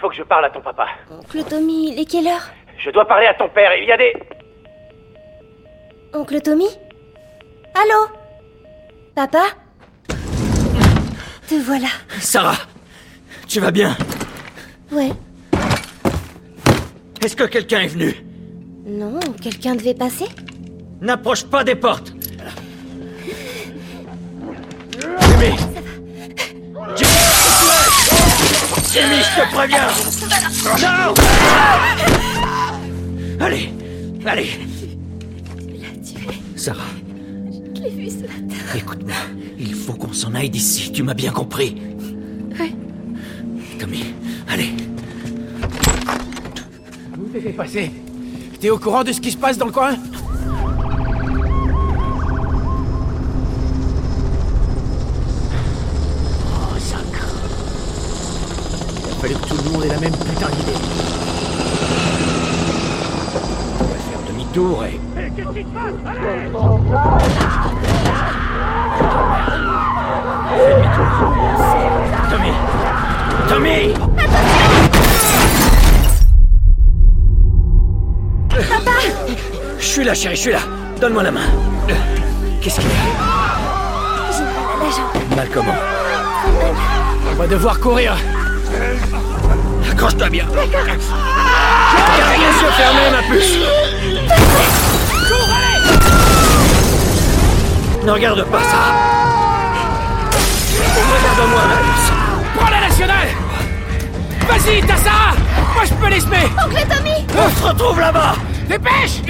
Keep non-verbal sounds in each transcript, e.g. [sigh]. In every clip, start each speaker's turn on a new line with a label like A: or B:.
A: faut que je parle à ton papa.
B: Oncle Tommy, il est quelle heure?
A: Je dois parler à ton père. Il y a des.
B: Oncle Tommy? Allô? Papa? Te voilà.
C: Sarah Tu vas bien?
B: Ouais.
C: Est-ce que quelqu'un est venu?
B: Non, quelqu'un devait passer?
C: N'approche pas des portes Jimmy, je te préviens Non Allez Allez Sarah,
B: Je l'ai vu ce matin.
C: écoute-moi. Il faut qu'on s'en aille d'ici, tu m'as bien compris.
B: Ouais.
C: Tommy, allez.
D: T'es fait passer? T'es au courant de ce qui se passe dans le coin? Fallu que tout le monde ait la même putain d'idée. On va faire demi-tour et...
C: Fais demi-tour. Tommy Tommy Je suis là, chérie, je suis là. Donne-moi la main. Qu'est-ce qu'il y a
B: J'ai mal à la jambe.
C: Mal comment
D: On va devoir courir.
C: Accroche-toi bien. Garde les yeux fermés, ma puce. Ne regarde pas ça. Regarde-moi, ma puce.
D: Prends la nationale Vas-y, t'as Sarah Moi, je peux les semer
B: Oncle Tommy
C: On se retrouve là-bas.
D: Dépêche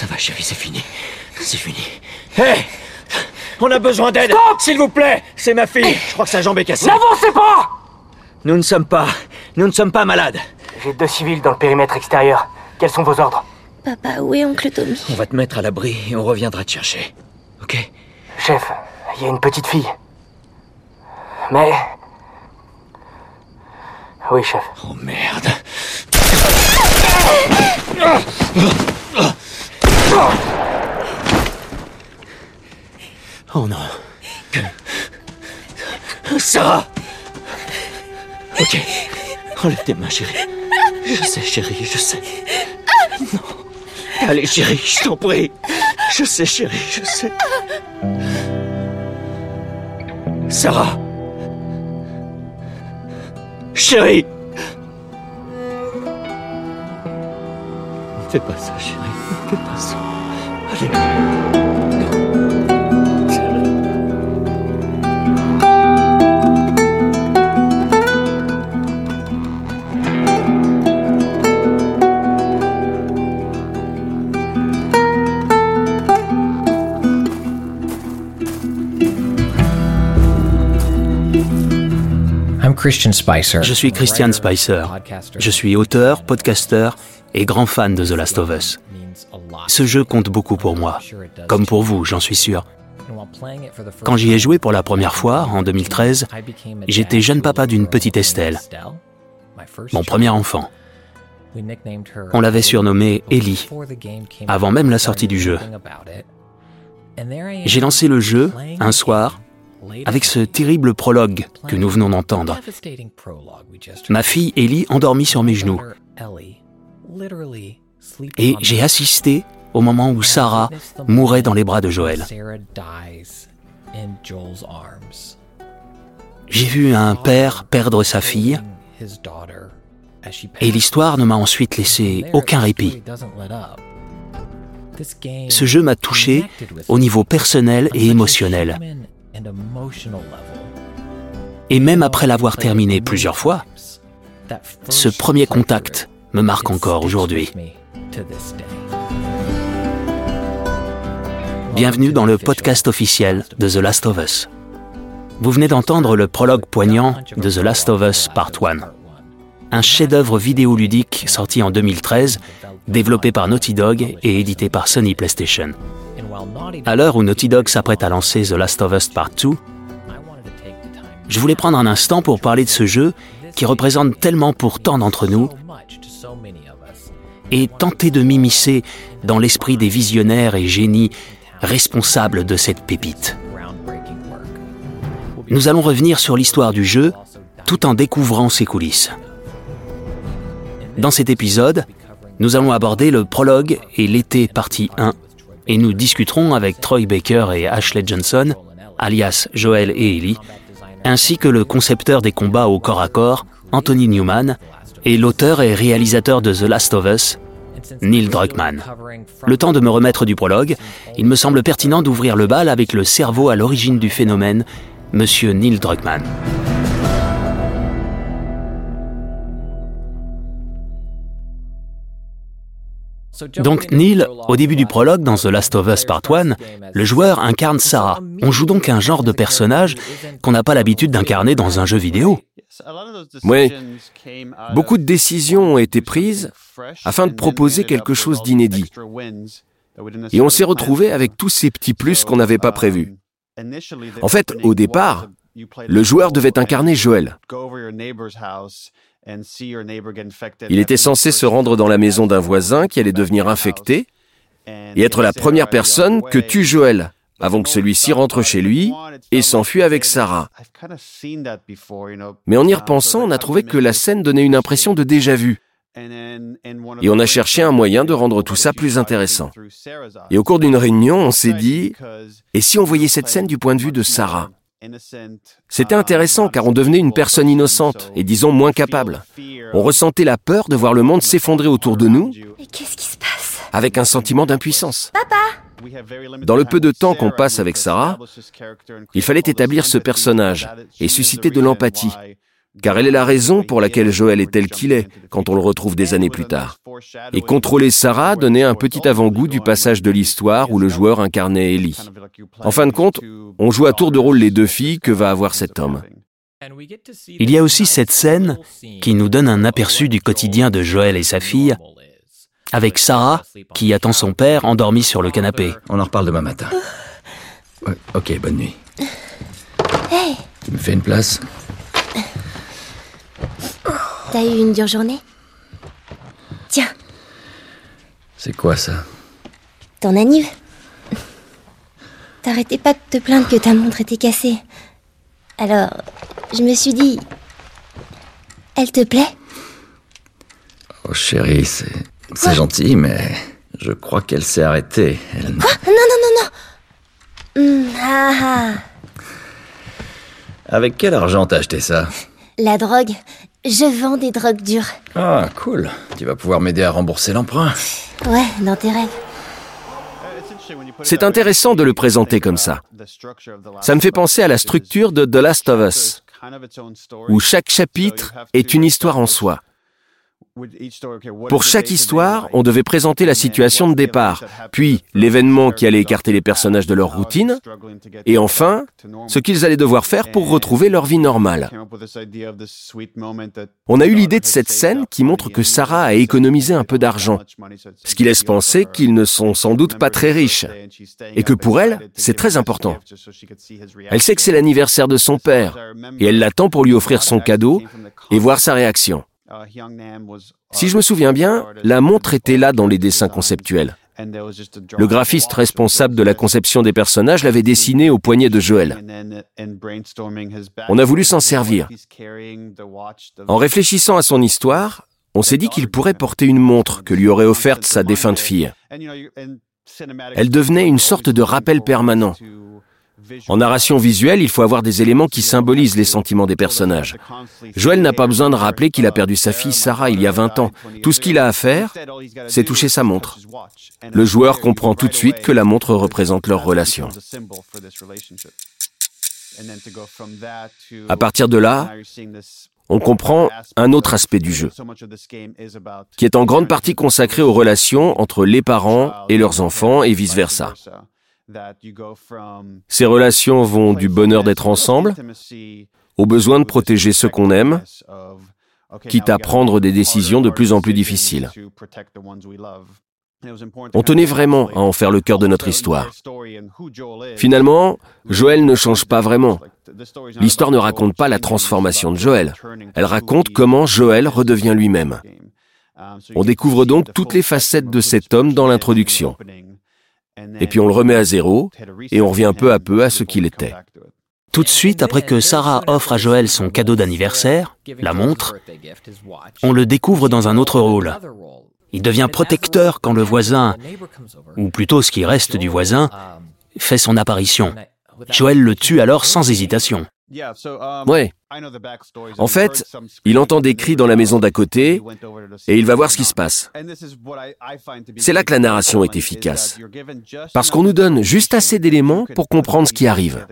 C: Ça va, chérie, c'est fini. C'est fini. Hé On a besoin d'aide S'il vous plaît C'est ma fille Je crois que sa jambe est cassée.
A: N'avancez pas
C: Nous ne sommes pas... Nous ne sommes pas malades.
A: J'ai deux civils dans le périmètre extérieur. Quels sont vos ordres
B: Papa, où est Oncle Tommy
C: On va te mettre à l'abri et on reviendra te chercher. Ok
A: Chef, il y a une petite fille. Mais. Oui, chef.
C: Oh merde. Oh non. Sarah Ok. Enlève tes mains, chérie. Je sais, chérie, je sais. Non. Allez, chérie, je t'en prie. Je sais, chérie, je sais. Sarah Chérie Ne fais pas ça, chérie. Ne fais pas ça. Allez.
E: Je suis Christian Spicer. Je suis auteur, podcasteur et grand fan de The Last of Us. Ce jeu compte beaucoup pour moi, comme pour vous, j'en suis sûr. Quand j'y ai joué pour la première fois, en 2013, j'étais jeune papa d'une petite Estelle, mon premier enfant. On l'avait surnommée Ellie, avant même la sortie du jeu. J'ai lancé le jeu un soir avec ce terrible prologue que nous venons d'entendre. Ma fille Ellie endormie sur mes genoux. Et j'ai assisté au moment où Sarah mourait dans les bras de Joël. J'ai vu un père perdre sa fille et l'histoire ne m'a ensuite laissé aucun répit. Ce jeu m'a touché au niveau personnel et émotionnel. Et même après l'avoir terminé plusieurs fois, ce premier contact me marque encore aujourd'hui. Bienvenue dans le podcast officiel de The Last of Us. Vous venez d'entendre le prologue poignant de The Last of Us Part 1, un chef-d'œuvre vidéoludique sorti en 2013, développé par Naughty Dog et édité par Sony PlayStation. À l'heure où Naughty Dog s'apprête à lancer The Last of Us Part 2, je voulais prendre un instant pour parler de ce jeu qui représente tellement pour tant d'entre nous et tenter de m'immiscer dans l'esprit des visionnaires et génies responsables de cette pépite. Nous allons revenir sur l'histoire du jeu tout en découvrant ses coulisses. Dans cet épisode, nous allons aborder le prologue et l'été partie 1 et nous discuterons avec Troy Baker et Ashley Johnson, alias Joel et Ellie, ainsi que le concepteur des combats au corps à corps, Anthony Newman, et l'auteur et réalisateur de The Last of Us, Neil Druckmann. Le temps de me remettre du prologue, il me semble pertinent d'ouvrir le bal avec le cerveau à l'origine du phénomène, Monsieur Neil Druckmann. Donc Neil, au début du prologue dans The Last of Us Part 1, le joueur incarne Sarah. On joue donc un genre de personnage qu'on n'a pas l'habitude d'incarner dans un jeu vidéo.
F: Oui, beaucoup de décisions ont été prises afin de proposer quelque chose d'inédit. Et on s'est retrouvé avec tous ces petits plus qu'on n'avait pas prévus. En fait, au départ, le joueur devait incarner Joël. Il était censé se rendre dans la maison d'un voisin qui allait devenir infecté et être la première personne que tue Joël avant que celui-ci rentre chez lui et s'enfuit avec Sarah. Mais en y repensant, on a trouvé que la scène donnait une impression de déjà-vu. Et on a cherché un moyen de rendre tout ça plus intéressant. Et au cours d'une réunion, on s'est dit, et si on voyait cette scène du point de vue de Sarah? C'était intéressant car on devenait une personne innocente et disons moins capable. On ressentait la peur de voir le monde s'effondrer autour de nous.
G: qu'est-ce qui se passe?
F: Avec un sentiment d'impuissance.
G: Papa
F: dans le peu de temps qu'on passe avec Sarah, il fallait établir ce personnage et susciter de l'empathie, car elle est la raison pour laquelle Joël est tel qu'il est quand on le retrouve des années plus tard. Et contrôler Sarah donnait un petit avant-goût du passage de l'histoire où le joueur incarnait Ellie. En fin de compte, on joue à tour de rôle les deux filles que va avoir cet homme.
E: Il y a aussi cette scène qui nous donne un aperçu du quotidien de Joël et sa fille avec Sarah, qui attend son père endormi sur le canapé.
B: On en reparle demain matin. ok, bonne nuit.
G: Hey
B: Tu me fais une place
G: T'as eu une dure journée Tiens.
B: C'est quoi ça
G: Ton anniv T'arrêtais pas de te plaindre que ta montre était cassée. Alors, je me suis dit... Elle te plaît
B: Oh chérie, c'est... C'est gentil, mais je crois qu'elle s'est arrêtée. Elle...
G: Quoi? Non, non, non, non hmm, ah, ah.
B: Avec quel argent t'as acheté ça?
G: La drogue. Je vends des drogues dures.
B: Ah, cool. Tu vas pouvoir m'aider à rembourser l'emprunt.
G: Ouais, dans tes rêves.
F: C'est intéressant de le présenter comme ça. Ça me fait penser à la structure de The Last of Us, où chaque chapitre est une histoire en soi. Pour chaque histoire, on devait présenter la situation de départ, puis l'événement qui allait écarter les personnages de leur routine, et enfin, ce qu'ils allaient devoir faire pour retrouver leur vie normale. On a eu l'idée de cette scène qui montre que Sarah a économisé un peu d'argent, ce qui laisse penser qu'ils ne sont sans doute pas très riches, et que pour elle, c'est très important. Elle sait que c'est l'anniversaire de son père, et elle l'attend pour lui offrir son cadeau et voir sa réaction. Si je me souviens bien, la montre était là dans les dessins conceptuels. Le graphiste responsable de la conception des personnages l'avait dessiné au poignet de Joël. On a voulu s'en servir. En réfléchissant à son histoire, on s'est dit qu'il pourrait porter une montre que lui aurait offerte sa défunte fille. Elle devenait une sorte de rappel permanent. En narration visuelle, il faut avoir des éléments qui symbolisent les sentiments des personnages. Joël n'a pas besoin de rappeler qu'il a perdu sa fille Sarah il y a 20 ans. Tout ce qu'il a à faire, c'est toucher sa montre. Le joueur comprend tout de suite que la montre représente leur relation. À partir de là, on comprend un autre aspect du jeu, qui est en grande partie consacré aux relations entre les parents et leurs enfants et vice-versa. Ces relations vont du bonheur d'être [laughs] ensemble au besoin de protéger ceux qu'on aime, quitte à prendre des décisions de plus en plus difficiles. On tenait vraiment à en faire le cœur de notre histoire. Finalement, Joël ne change pas vraiment. L'histoire ne raconte pas la transformation de Joël. Elle raconte comment Joël redevient lui-même. On découvre donc toutes les facettes de cet homme dans l'introduction. Et puis on le remet à zéro et on revient peu à peu à ce qu'il était.
E: Tout de suite après que Sarah offre à Joël son cadeau d'anniversaire, la montre, on le découvre dans un autre rôle. Il devient protecteur quand le voisin, ou plutôt ce qui reste du voisin, fait son apparition. Joël le tue alors sans hésitation.
F: Ouais. En fait, il entend des cris dans la maison d'à côté et il va voir ce qui se passe. C'est là que la narration est efficace. Parce qu'on nous donne juste assez d'éléments pour comprendre ce qui arrive.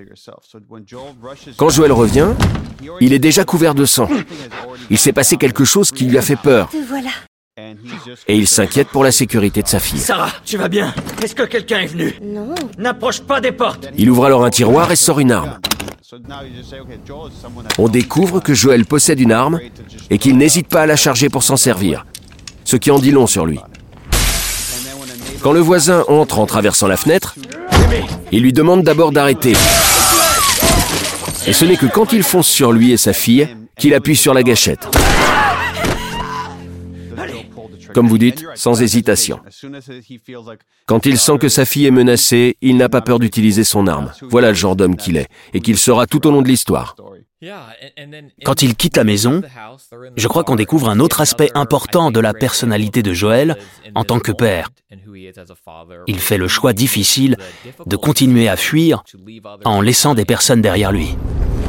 F: Quand Joël revient, il est déjà couvert de sang. Il s'est passé quelque chose qui lui a fait peur. Et il s'inquiète pour la sécurité de sa fille.
B: Sarah, tu vas bien? Est-ce que quelqu'un est venu?
G: Non.
B: N'approche pas des portes
F: Il ouvre alors un tiroir et sort une arme. On découvre que Joël possède une arme et qu'il n'hésite pas à la charger pour s'en servir, ce qui en dit long sur lui. Quand le voisin entre en traversant la fenêtre, il lui demande d'abord d'arrêter. Et ce n'est que quand il fonce sur lui et sa fille qu'il appuie sur la gâchette. Comme vous dites, sans hésitation. Quand il sent que sa fille est menacée, il n'a pas peur d'utiliser son arme. Voilà le genre d'homme qu'il est, et qu'il sera tout au long de l'histoire.
E: Quand il quitte la maison, je crois qu'on découvre un autre aspect important de la personnalité de Joël en tant que père. Il fait le choix difficile de continuer à fuir en laissant des personnes derrière lui.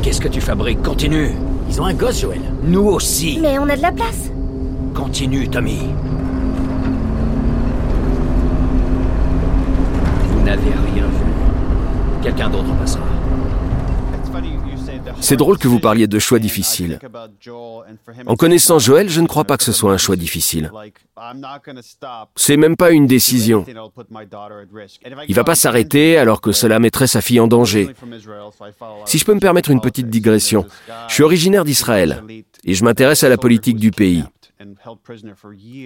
B: Qu'est-ce que tu fabriques? Continue Ils ont un gosse, Joël. Nous aussi.
G: Mais on a de la place.
B: Continue, Tommy. Vous n'avez rien vu. Quelqu'un d'autre passera.
F: C'est drôle que vous parliez de choix difficiles. En connaissant Joël, je ne crois pas que ce soit un choix difficile. C'est même pas une décision. Il va pas s'arrêter alors que cela mettrait sa fille en danger. Si je peux me permettre une petite digression, je suis originaire d'Israël et je m'intéresse à la politique du pays.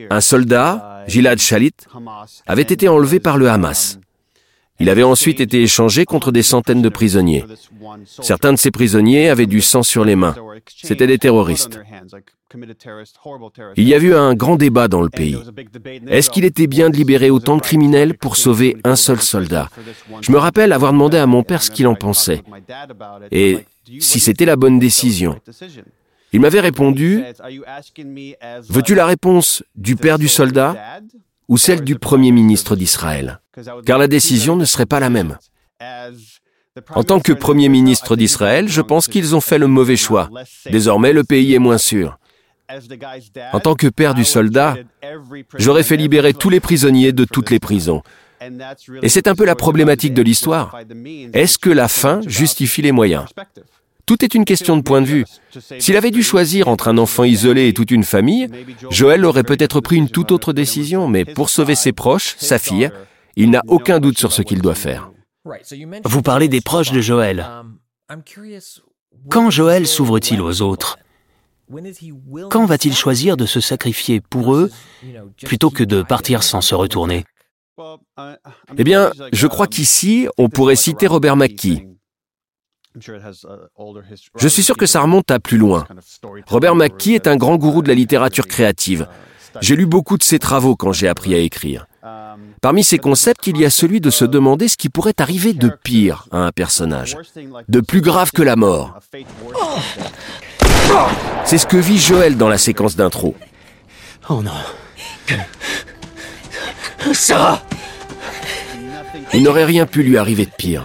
F: Un soldat, Gilad Shalit, avait été enlevé par le Hamas. Il avait ensuite été échangé contre des centaines de prisonniers. Certains de ces prisonniers avaient du sang sur les mains. C'étaient des terroristes. Il y a eu un grand débat dans le pays. Est-ce qu'il était bien de libérer autant de criminels pour sauver un seul soldat? Je me rappelle avoir demandé à mon père ce qu'il en pensait et si c'était la bonne décision? Il m'avait répondu, Veux-tu la réponse du père du soldat ou celle du Premier ministre d'Israël? Car la décision ne serait pas la même. En tant que Premier ministre d'Israël, je pense qu'ils ont fait le mauvais choix. Désormais, le pays est moins sûr. En tant que père du soldat, j'aurais fait libérer tous les prisonniers de toutes les prisons. Et c'est un peu la problématique de l'histoire. Est-ce que la fin justifie les moyens? Tout est une question de point de vue. S'il avait dû choisir entre un enfant isolé et toute une famille, Joël aurait peut-être pris une toute autre décision, mais pour sauver ses proches, sa fille, il n'a aucun doute sur ce qu'il doit faire.
E: Vous parlez des proches de Joël. Quand Joël s'ouvre-t-il aux autres? Quand va-t-il choisir de se sacrifier pour eux plutôt que de partir sans se retourner?
F: Eh bien, je crois qu'ici, on pourrait citer Robert McKee. Je suis sûr que ça remonte à plus loin. Robert McKee est un grand gourou de la littérature créative. J'ai lu beaucoup de ses travaux quand j'ai appris à écrire. Parmi ces concepts, il y a celui de se demander ce qui pourrait arriver de pire à un personnage, de plus grave que la mort. C'est ce que vit Joël dans la séquence d'intro.
B: Oh non. Sarah
F: Il n'aurait rien pu lui arriver de pire.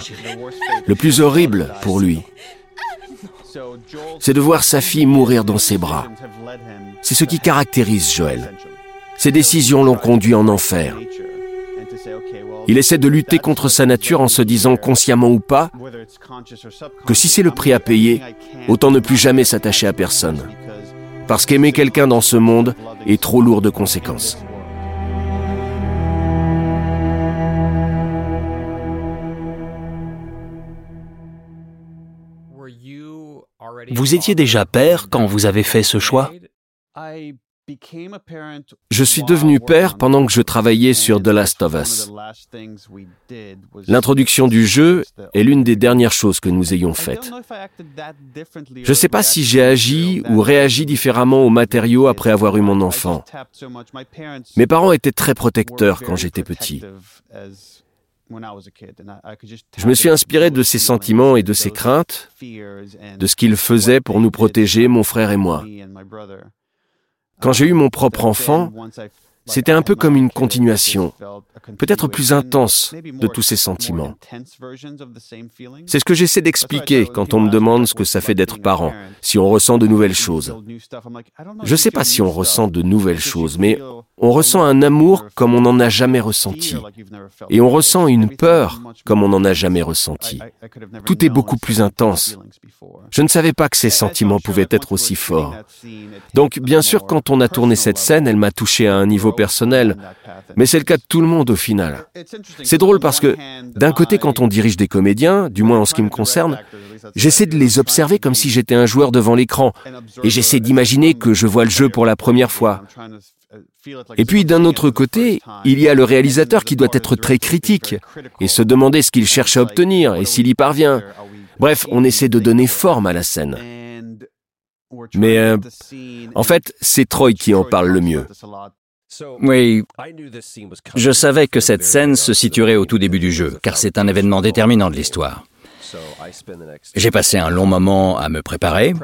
F: Le plus horrible pour lui, c'est de voir sa fille mourir dans ses bras. C'est ce qui caractérise Joël. Ses décisions l'ont conduit en enfer. Il essaie de lutter contre sa nature en se disant consciemment ou pas que si c'est le prix à payer, autant ne plus jamais s'attacher à personne. Parce qu'aimer quelqu'un dans ce monde est trop lourd de conséquences.
E: Vous étiez déjà père quand vous avez fait ce choix?
F: Je suis devenu père pendant que je travaillais sur The Last of Us. L'introduction du jeu est l'une des dernières choses que nous ayons faites. Je ne sais pas si j'ai agi ou réagi différemment aux matériaux après avoir eu mon enfant. Mes parents étaient très protecteurs quand j'étais petit. Je me suis inspiré de ses sentiments et de ses craintes, de ce qu'ils faisaient pour nous protéger, mon frère et moi. Quand j'ai eu mon propre enfant, c'était un peu comme une continuation, peut-être plus intense, de tous ces sentiments. C'est ce que j'essaie d'expliquer quand on me demande ce que ça fait d'être parent, si on ressent de nouvelles choses. Je ne sais pas si on ressent de nouvelles choses, mais on ressent un amour comme on n'en a jamais ressenti. Et on ressent une peur comme on n'en a jamais ressenti. Tout est beaucoup plus intense. Je ne savais pas que ces sentiments pouvaient être aussi forts. Donc, bien sûr, quand on a tourné cette scène, elle m'a touché à un niveau personnel, mais c'est le cas de tout le monde au final. C'est drôle parce que, d'un côté, quand on dirige des comédiens, du moins en ce qui me concerne, j'essaie de les observer comme si j'étais un joueur devant l'écran, et j'essaie d'imaginer que je vois le jeu pour la première fois. Et puis d'un autre côté, il y a le réalisateur qui doit être très critique et se demander ce qu'il cherche à obtenir et s'il y parvient. Bref, on essaie de donner forme à la scène. Mais euh, en fait, c'est Troy qui en parle le mieux.
C: Oui, je savais que cette scène se situerait au tout début du jeu, car c'est un événement déterminant de l'histoire. J'ai passé un long moment à me préparer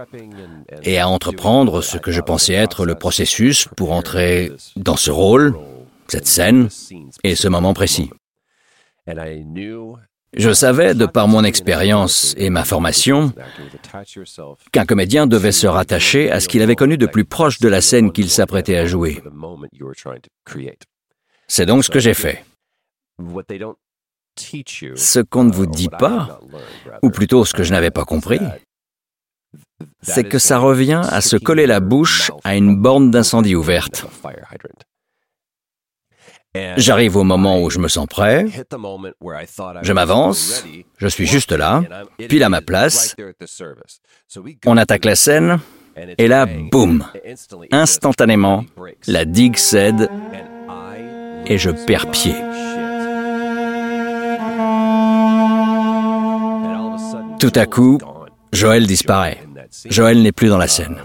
C: et à entreprendre ce que je pensais être le processus pour entrer dans ce rôle, cette scène et ce moment précis. Je savais, de par mon expérience et ma formation, qu'un comédien devait se rattacher à ce qu'il avait connu de plus proche de la scène qu'il s'apprêtait à jouer. C'est donc ce que j'ai fait. Ce qu'on ne vous dit pas, ou plutôt ce que je n'avais pas compris, c'est que ça revient à se coller la bouche à une borne d'incendie ouverte. J'arrive au moment où je me sens prêt, je m'avance, je suis juste là, pile à ma place, on attaque la scène, et là, boum, instantanément, la digue cède et je perds pied. Tout à coup, Joël disparaît. Joël n'est plus dans la scène.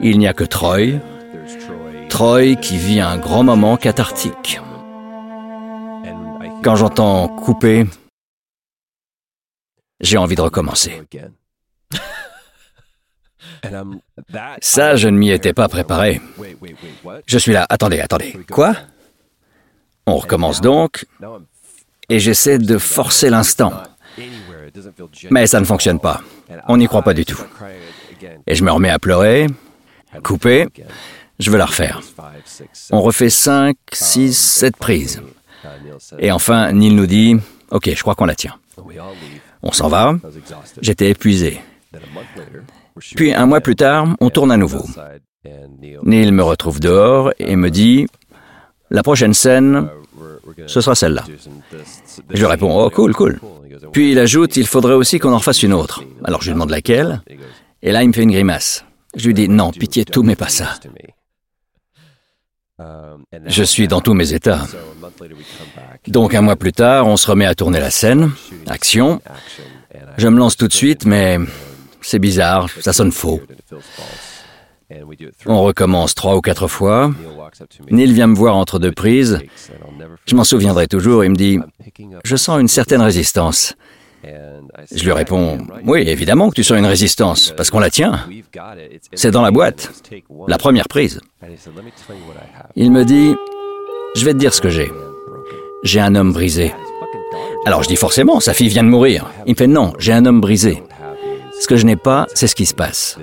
C: Il n'y a que Troy, Troy qui vit un grand moment cathartique. Quand j'entends couper, j'ai envie de recommencer. [laughs] Ça, je ne m'y étais pas préparé. Je suis là. Attendez, attendez. Quoi? On recommence donc, et j'essaie de forcer l'instant. Mais ça ne fonctionne pas. On n'y croit pas du tout. Et je me remets à pleurer, couper, je veux la refaire. On refait 5, 6, 7 prises. Et enfin, Neil nous dit, OK, je crois qu'on la tient. On s'en va. J'étais épuisé. Puis un mois plus tard, on tourne à nouveau. Neil me retrouve dehors et me dit, la prochaine scène, ce sera celle-là. Je réponds, oh cool, cool. Puis il ajoute, il faudrait aussi qu'on en refasse une autre. Alors je lui demande laquelle, et là il me fait une grimace. Je lui dis, non, pitié, tout, mais pas ça. Je suis dans tous mes états. Donc un mois plus tard, on se remet à tourner la scène, action. Je me lance tout de suite, mais c'est bizarre, ça sonne faux. On recommence trois ou quatre fois. Neil vient me voir entre deux prises. Je m'en souviendrai toujours. Il me dit Je sens une certaine résistance. Je lui réponds Oui, évidemment que tu sens une résistance, parce qu'on la tient. C'est dans la boîte. La première prise. Il me dit Je vais te dire ce que j'ai. J'ai un homme brisé. Alors je dis forcément, sa fille vient de mourir. Il me fait Non, j'ai un homme brisé. Ce que je n'ai pas, c'est ce qui se passe.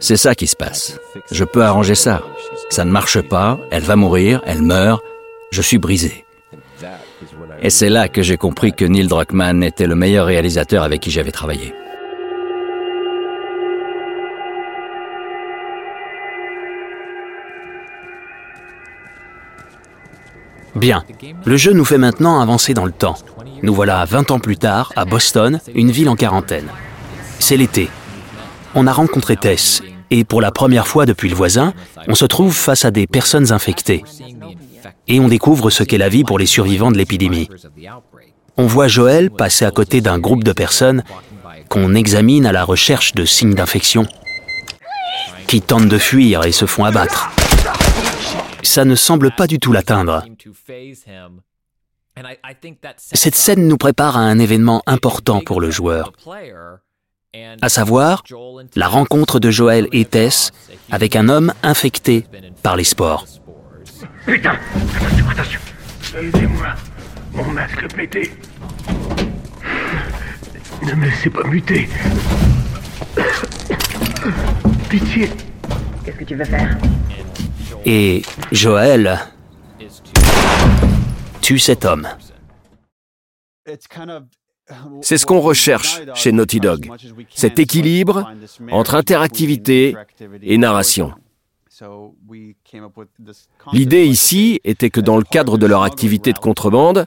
C: C'est ça qui se passe. Je peux arranger ça. Ça ne marche pas, elle va mourir, elle meurt, je suis brisé. Et c'est là que j'ai compris que Neil Druckmann était le meilleur réalisateur avec qui j'avais travaillé. Bien, le jeu nous fait maintenant avancer dans le temps. Nous voilà 20 ans plus tard, à Boston, une ville en quarantaine. C'est l'été. On a rencontré Tess
E: Et pour la première fois depuis le voisin, on se trouve face à des personnes infectées. Et on découvre ce qu'est la vie pour les survivants de l'épidémie. On voit Joël passer à côté d'un groupe de personnes qu'on examine à la recherche de signes d'infection, qui tentent de fuir et se font abattre. Ça ne semble pas du tout l'atteindre. Cette scène nous prépare à un événement important pour le joueur, à savoir la rencontre de Joël et Tess avec un homme infecté par les spores.
H: Putain Attention, attention. Aidez-moi. Mon masque pété. Ne me laissez pas muter. Pitié.
G: Qu'est-ce que tu veux faire?
E: Et Joël tue cet homme.
F: C'est ce qu'on recherche chez Naughty Dog, cet équilibre entre interactivité et narration. L'idée ici était que dans le cadre de leur activité de contrebande,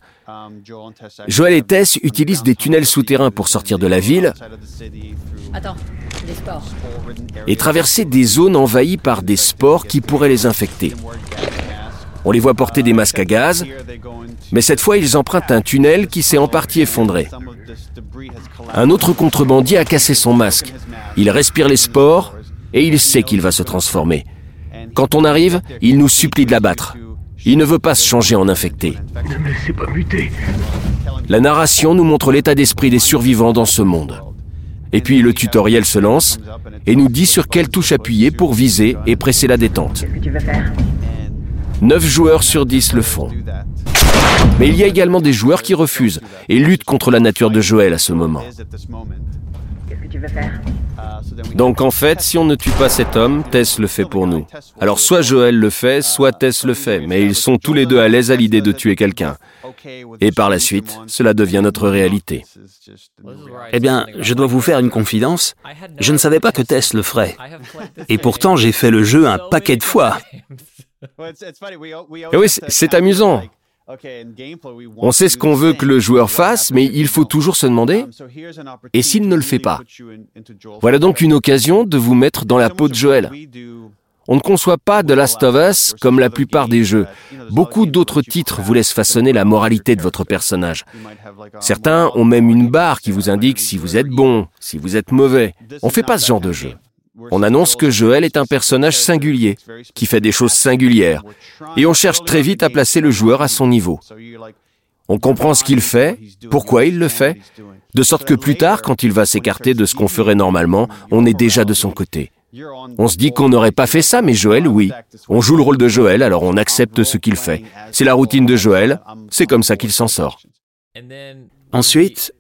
F: Joël et Tess utilisent des tunnels souterrains pour sortir de la ville et traverser des zones envahies par des spores qui pourraient les infecter. On les voit porter des masques à gaz, mais cette fois ils empruntent un tunnel qui s'est en partie effondré. Un autre contrebandier a cassé son masque. Il respire les spores et il sait qu'il va se transformer. Quand on arrive, il nous supplie de l'abattre. Il ne veut pas se changer en infecté.
H: Ne me laissez pas muter.
F: La narration nous montre l'état d'esprit des survivants dans ce monde. Et puis le tutoriel se lance et nous dit sur quelle touche appuyer pour viser et presser la détente. 9 joueurs sur 10 le font. Mais il y a également des joueurs qui refusent et luttent contre la nature de Joël à ce moment.
G: Qu'est-ce que tu veux faire?
F: Donc en fait, si on ne tue pas cet homme, Tess le fait pour nous. Alors soit Joël le fait, soit Tess le fait, mais ils sont tous les deux à l'aise à l'idée de tuer quelqu'un. Et par la suite, cela devient notre réalité.
E: Eh bien, je dois vous faire une confidence. Je ne savais pas que Tess le ferait. Et pourtant, j'ai fait le jeu un paquet de fois. [laughs]
F: Et oui, c'est- amusant. On sait ce qu'on veut que le joueur fasse, mais il faut toujours se demander, et s'il ne le fait pas? Voilà donc une occasion de vous mettre dans la peau de Joël. On ne conçoit pas de Last of Us comme la plupart des jeux. Beaucoup d'autres titres vous laissent façonner la moralité de votre personnage. Certains ont même une barre qui vous indique si vous êtes bon, si vous êtes mauvais. On ne fait pas ce genre de jeu. On annonce que Joël est un personnage singulier, qui fait des choses singulières, et on cherche très vite à placer le joueur à son niveau. On comprend ce qu'il fait, pourquoi il le fait, de sorte que plus tard, quand il va s'écarter de ce qu'on ferait normalement, on est déjà de son côté. On se dit qu'on n'aurait pas fait ça, mais Joël, oui. On joue le rôle de Joël, alors on accepte ce qu'il fait. C'est la routine de Joël, c'est comme ça qu'il s'en sort.
E: Ensuite,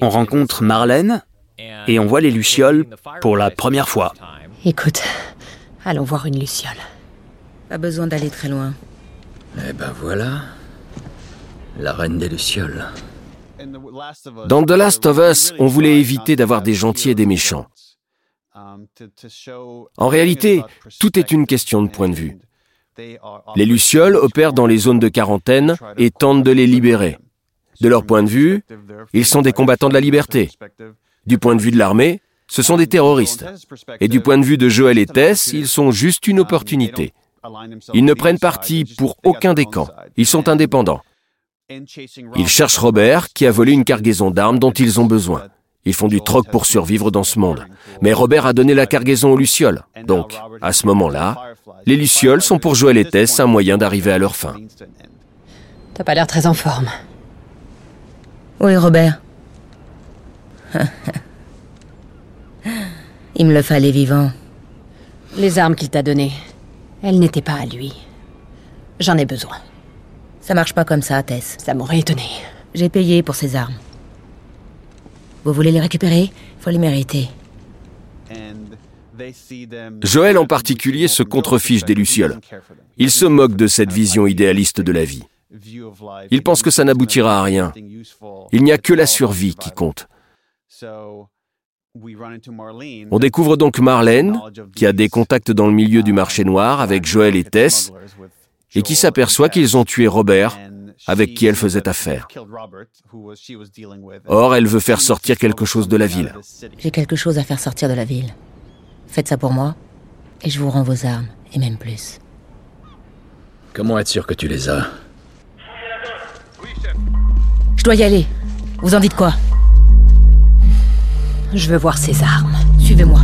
E: on rencontre Marlène et on voit les Lucioles pour la première fois.
I: Écoute, allons voir une luciole. Pas besoin d'aller très loin.
B: Eh ben voilà. La reine des Lucioles.
F: Dans The Last of Us, on voulait éviter d'avoir des gentils et des méchants. En réalité, tout est une question de point de vue. Les Lucioles opèrent dans les zones de quarantaine et tentent de les libérer. De leur point de vue, ils sont des combattants de la liberté. Du point de vue de l'armée, ce sont des terroristes. Et du point de vue de Joël et Tess, ils sont juste une opportunité. Ils ne prennent parti pour aucun des camps. Ils sont indépendants. Ils cherchent Robert, qui a volé une cargaison d'armes dont ils ont besoin. Ils font du troc pour survivre dans ce monde. Mais Robert a donné la cargaison aux Lucioles. Donc, à ce moment-là, les Lucioles sont pour Joël et Tess un moyen d'arriver à leur fin.
I: T'as pas l'air très en forme.
G: Où est Robert? [laughs] Il me le fallait vivant.
I: Les armes qu'il t'a données, elles n'étaient pas à lui. J'en ai besoin.
G: Ça marche pas comme ça, Tess.
I: Ça m'aurait étonné.
G: J'ai payé pour ces armes. Vous voulez les récupérer? Faut les mériter.
F: Joël en particulier se contrefiche des Lucioles. Il se moque de cette vision idéaliste de la vie. Il pense que ça n'aboutira à rien. Il n'y a que la survie qui compte. On découvre donc Marlène, qui a des contacts dans le milieu du marché noir avec Joël et Tess, et qui s'aperçoit qu'ils ont tué Robert, avec qui elle faisait affaire. Or, elle veut faire sortir quelque chose de la ville.
G: J'ai quelque chose à faire sortir de la ville. Faites ça pour moi,
I: Et je vous rends vos armes, et même plus.
C: Comment être sûr que tu les as?
I: Je dois y aller. Vous en dites quoi? Je veux voir ces armes. Suivez-moi.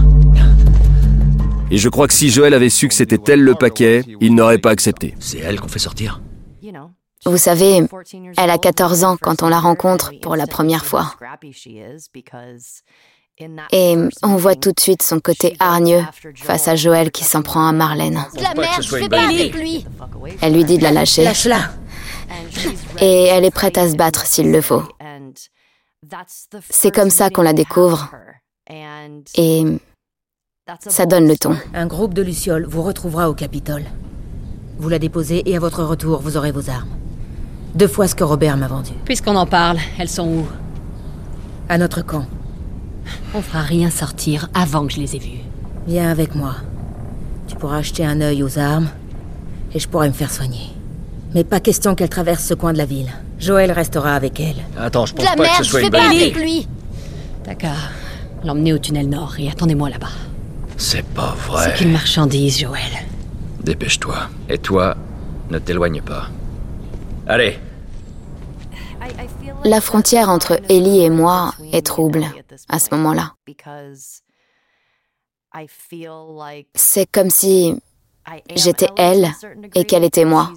F: Et je crois que si Joël avait su que c'était elle le paquet, il n'aurait pas accepté.
B: C'est elle qu'on fait sortir
G: Vous savez, elle a 14 ans quand on la rencontre pour la première fois. Et on voit tout de suite son côté hargneux face à Joël qui s'en prend à Marlène.
I: La merde, je fais pas avec lui
G: Elle lui dit de la lâcher.
I: Lâche-la
G: Et elle est prête à se battre s'il le faut. C'est comme ça qu'on la découvre. Et ça donne le ton.
I: Un groupe de Lucioles vous retrouvera au Capitole. Vous la déposez et à votre retour, vous aurez vos armes. Deux fois ce que Robert m'a vendu.
J: Puisqu'on en parle, elles sont où?
I: À notre camp.
J: On fera rien sortir avant que je les ai vues.
I: Viens avec moi. Tu pourras acheter un œil aux armes et je pourrai me faire soigner. Mais pas question qu'elle traverse ce coin de la ville. Joël restera avec elle.
B: Attends, je pense
G: La
B: pas
G: merde,
B: que ce
G: je
B: soit
G: fais
B: une
G: pas
B: bonne idée.
G: avec lui
J: T'as qu'à l'emmener au tunnel nord et attendez-moi là-bas.
B: C'est pas
J: C'est
B: vrai.
J: qu'une marchandise, Joël.
B: Dépêche-toi. Et toi, ne t'éloigne pas. Allez,
G: La frontière entre Ellie et moi est trouble à ce moment-là. C'est comme si j'étais elle et qu'elle était moi.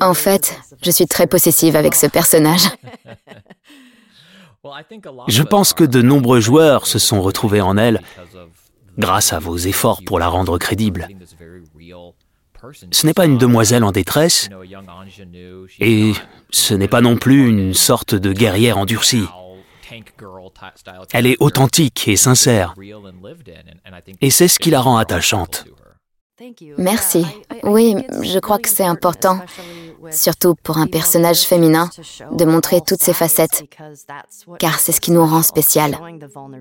G: En fait, je suis très possessive avec ce personnage.
E: Je pense que de nombreux joueurs se sont retrouvés en elle grâce à vos efforts pour la rendre crédible. Ce n'est pas une demoiselle en détresse et ce n'est pas non plus une sorte de guerrière endurcie. Elle est authentique et sincère et c'est ce qui la rend attachante.
G: Merci. Oui, je crois que c'est important, surtout pour un personnage féminin, de montrer toutes ses facettes, car c'est ce qui nous rend spécial.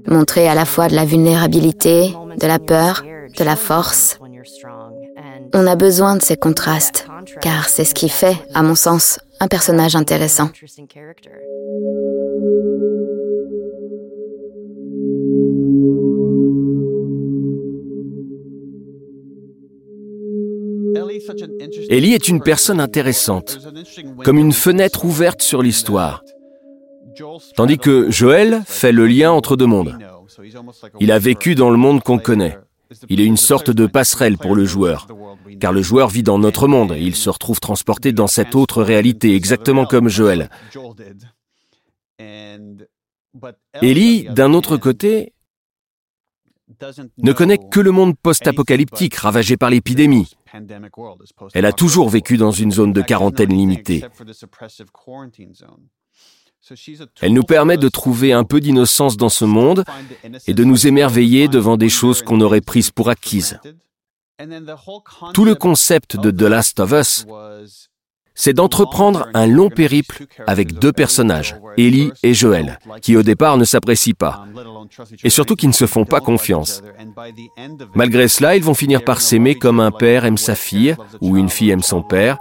G: Montrer à la fois de la vulnérabilité, de la peur, de la force. On a besoin de ces contrastes, car c'est ce qui fait, à mon sens, un personnage intéressant.
F: Ellie est une personne intéressante, comme une fenêtre ouverte sur l'histoire. Tandis que Joël fait le lien entre deux mondes. Il a vécu dans le monde qu'on connaît. Il est une sorte de passerelle pour le joueur, car le joueur vit dans notre monde et il se retrouve transporté dans cette autre réalité, exactement comme Joël. Ellie, d'un autre côté, ne connaît que le monde post-apocalyptique ravagé par l'épidémie. Elle a toujours vécu dans une zone de quarantaine limitée. Elle nous permet de trouver un peu d'innocence dans ce monde et de nous émerveiller devant des choses qu'on aurait prises pour acquises. Tout le concept de The Last of Us, c'est d'entreprendre un long périple avec deux personnages, Ellie et Joël, qui au départ ne s'apprécient pas, et surtout qui ne se font pas confiance. Malgré cela, ils vont finir par s'aimer comme un père aime sa fille, ou une fille aime son père,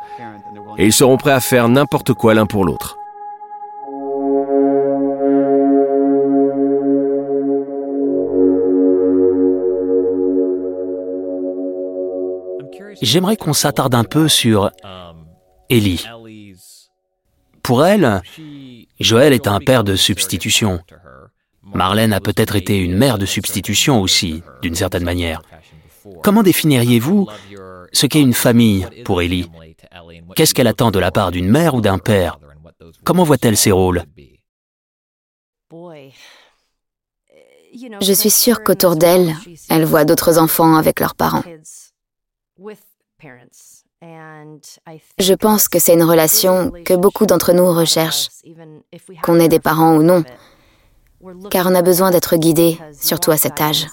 F: et ils seront prêts à faire n'importe quoi l'un pour l'autre.
E: J'aimerais qu'on s'attarde un peu sur Ellie. Pour elle, Joël est un père de substitution. Marlène a peut-être été une mère de substitution aussi, d'une certaine manière. Comment définiriez-vous ce qu'est une famille pour Ellie? Qu'est-ce qu'elle attend de la part d'une mère ou d'un père? Comment voit-elle ses rôles?
G: Je suis sûre qu'autour d'elle, elle voit d'autres enfants avec leurs parents. Je pense que c'est une relation que beaucoup d'entre nous recherchent, qu'on ait des parents ou non, car on a besoin d'être guidé, surtout à cet âge.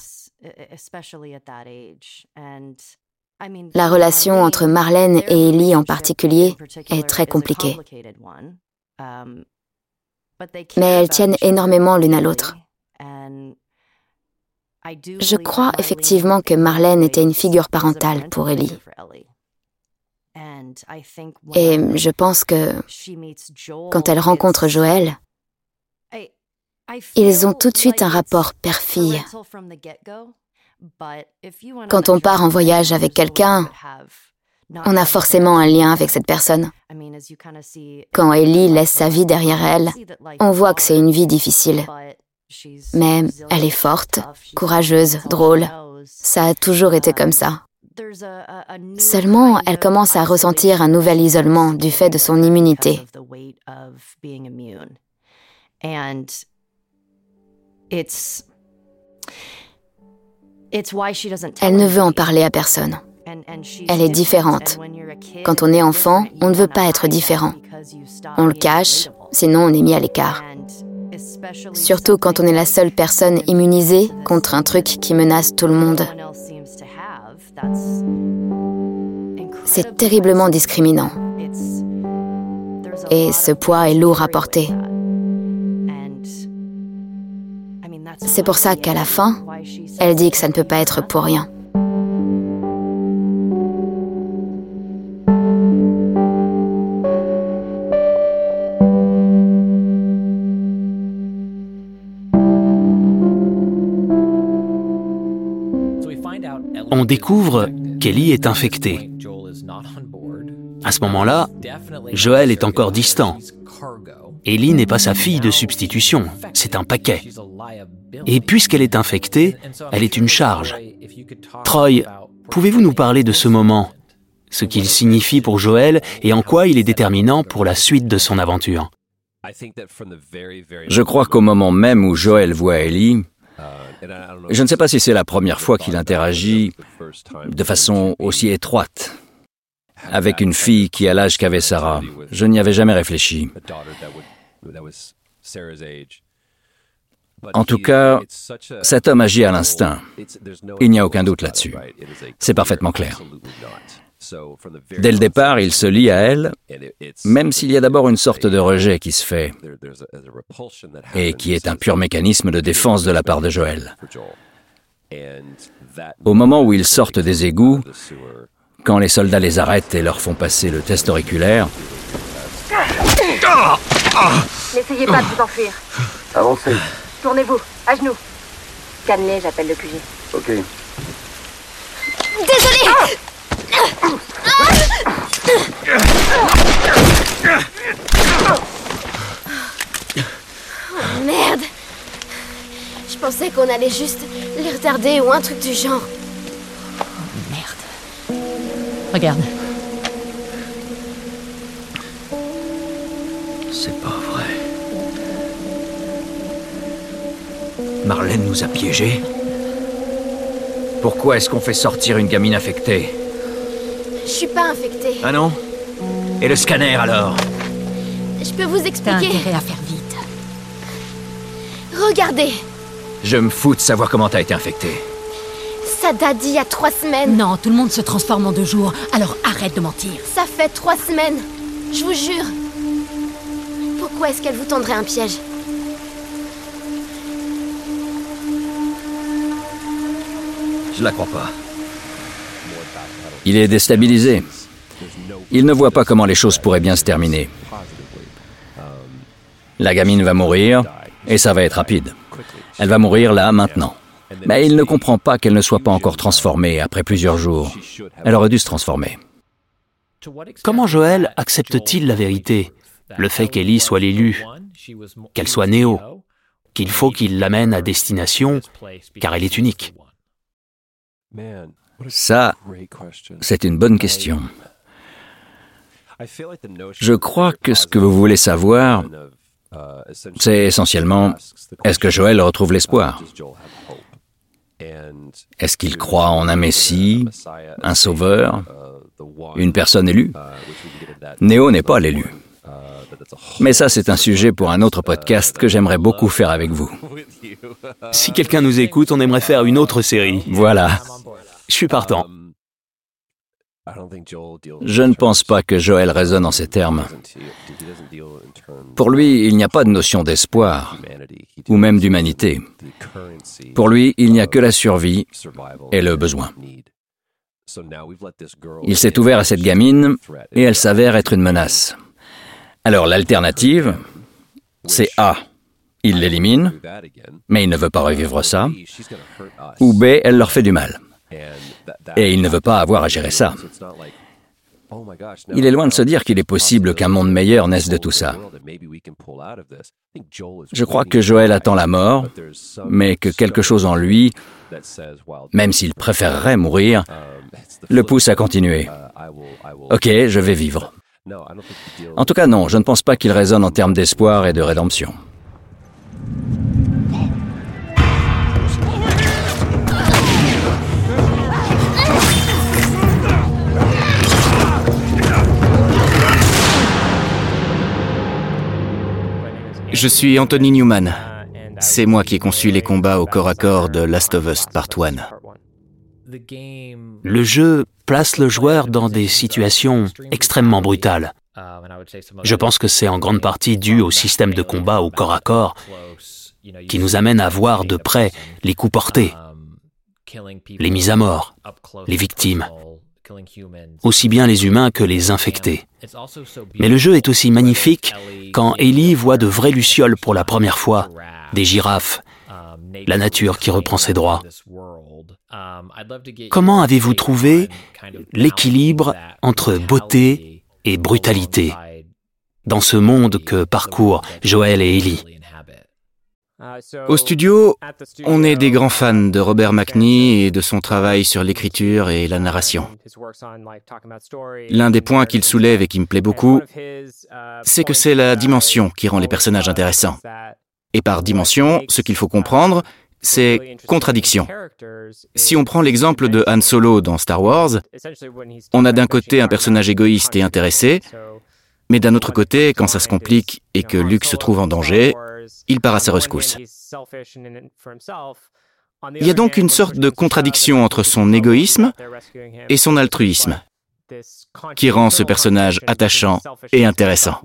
G: La relation entre Marlène et Ellie en particulier est très compliquée. Mais elles tiennent énormément l'une à l'autre. Je crois effectivement que Marlène était une figure parentale pour Ellie. Et je pense que quand elle rencontre Joël, Ils ont tout de suite un rapport père-fille. Quand on part en voyage avec quelqu'un, on a forcément un lien avec cette personne. Quand Ellie laisse sa vie derrière elle, on voit que c'est une vie difficile. Mais elle est forte, courageuse, drôle. Ça a toujours été comme ça. Seulement, elle commence à ressentir un nouvel isolement du fait de son immunité. Elle ne veut en parler à personne. Elle est différente. Quand on est enfant, on ne veut pas être différent. On le cache, sinon on est mis à l'écart. Surtout quand on est la seule personne immunisée contre un truc qui menace tout le monde. C'est terriblement discriminant. Et ce poids est lourd à porter. C'est pour ça qu'à la fin, elle dit que ça ne peut pas être pour rien.
E: On découvre qu'Ellie est infectée. À ce moment-là, Joël est encore distant. Ellie n'est pas sa fille de substitution, c'est un paquet. Et puisqu'elle est infectée, elle est une charge. Troy, pouvez-vous nous parler de ce moment? Ce qu'il signifie pour Joël et en quoi il est déterminant pour la suite de son aventure
C: Je crois qu'au moment même où Joël voit Ellie, je ne sais pas si c'est la première fois qu'il interagit de façon aussi étroite avec une fille qui a l'âge qu'avait Sarah. Je n'y avais jamais réfléchi. En tout cas, cet homme agit à l'instinct. Il n'y a aucun doute là-dessus. C'est parfaitement clair. Dès le départ, il se lie à elle, même s'il y a d'abord une sorte de rejet qui se fait, et qui est un pur mécanisme de défense de la part de Joël. Au moment où ils sortent des égouts, quand les soldats les arrêtent et leur font passer le test auriculaire,
K: N'essayez pas de vous enfuir.
A: Avancez.
K: Tournez-vous, à genoux. Cannelé, j'appelle le QG.
A: Ok.
G: Désolée Oh merde Je pensais qu'on allait juste les retarder ou un truc du genre.
J: Merde. Regarde.
B: C'est pas vrai. Marlène nous a piégés. Pourquoi est-ce qu'on fait sortir une gamine infectée?
G: Je suis pas infectée.
B: Ah non? Et le scanner alors?
G: Je peux vous
J: T'as
G: expliquer.
J: intérêt à faire vite.
G: Regardez,
B: Je me fous de savoir comment t'as été infectée.
G: ça date d'il y a trois semaines.
J: Non, tout le monde se transforme en deux jours, alors arrête de mentir.
G: Ça fait trois semaines. Je vous jure. Pourquoi est-ce qu'elle vous tendrait un piège?
B: Je la crois pas.
C: il est déstabilisé. Il ne voit pas comment les choses pourraient bien se terminer. La gamine va mourir, et ça va être rapide. Elle va mourir là, maintenant. Mais il ne comprend pas qu'elle ne soit pas encore transformée après plusieurs jours. Elle aurait dû se transformer.
E: Comment Joël accepte-t-il la vérité? Le fait qu'Ellie soit l'élu, qu'elle soit Néo, qu'il faut qu'il l'amène à destination, car elle est unique.
F: Ça, c'est une bonne question. Je crois que ce que vous voulez savoir, c'est essentiellement, est-ce que Joël retrouve l'espoir? Est-ce qu'il croit en un Messie, un sauveur, une personne élue? Néo n'est pas l'élu. Mais ça, c'est un sujet pour un autre podcast que j'aimerais beaucoup faire avec vous.
E: Si quelqu'un nous écoute, on aimerait faire une autre série.
F: Voilà.
E: Je suis partant.
C: Je ne pense pas que Joël raisonne en ces termes. Pour lui, il n'y a pas de notion d'espoir, ou même d'humanité. Pour lui, il n'y a que la survie et le besoin. Il s'est ouvert à cette gamine et elle s'avère être une menace. Alors l'alternative, c'est A. il l'élimine, mais il ne veut pas revivre ça. Ou B, elle leur fait du mal. Et il ne veut pas avoir à gérer ça. Il est loin de se dire qu'il est possible qu'un monde meilleur naisse de tout ça. Je crois que Joël attend la mort, mais que quelque chose en lui, même s'il préférerait mourir, le pousse à continuer. Ok, je vais vivre. En tout cas, non, je ne pense pas qu'il résonne en termes d'espoir et de rédemption.
L: Je suis Anthony Newman. C'est moi qui ai conçu les combats au corps à corps de Last of Us Part 1.
E: Le jeu place le joueur dans des situations extrêmement brutales. Je pense que c'est en grande partie dû au système de combat au corps à corps qui nous amène à voir de près les coups portés, les mises à mort, les victimes, aussi bien les humains que les infectés. Mais le jeu est aussi magnifique quand Ellie voit de vraies lucioles pour la première fois, des girafes, la nature qui reprend ses droits. Comment avez-vous trouvé l'équilibre entre beauté et brutalité dans ce monde que parcourent Joël et Ellie?
L: Au studio, on est des grands fans de Robert McNee et de son travail sur l'écriture et la narration. L'un des points qu'il soulève et qui me plaît beaucoup, c'est que c'est la dimension qui rend les personnages intéressants. Et par dimension, ce qu'il faut comprendre, c'est contradiction. Si on prend l'exemple de Han Solo dans Star Wars, on a d'un côté un personnage égoïste et intéressé, mais d'un autre côté, quand ça se complique et que Luke se trouve en danger, il part à sa rescousse. Il y a donc une sorte de contradiction entre son égoïsme et son altruisme qui rend ce personnage attachant et intéressant.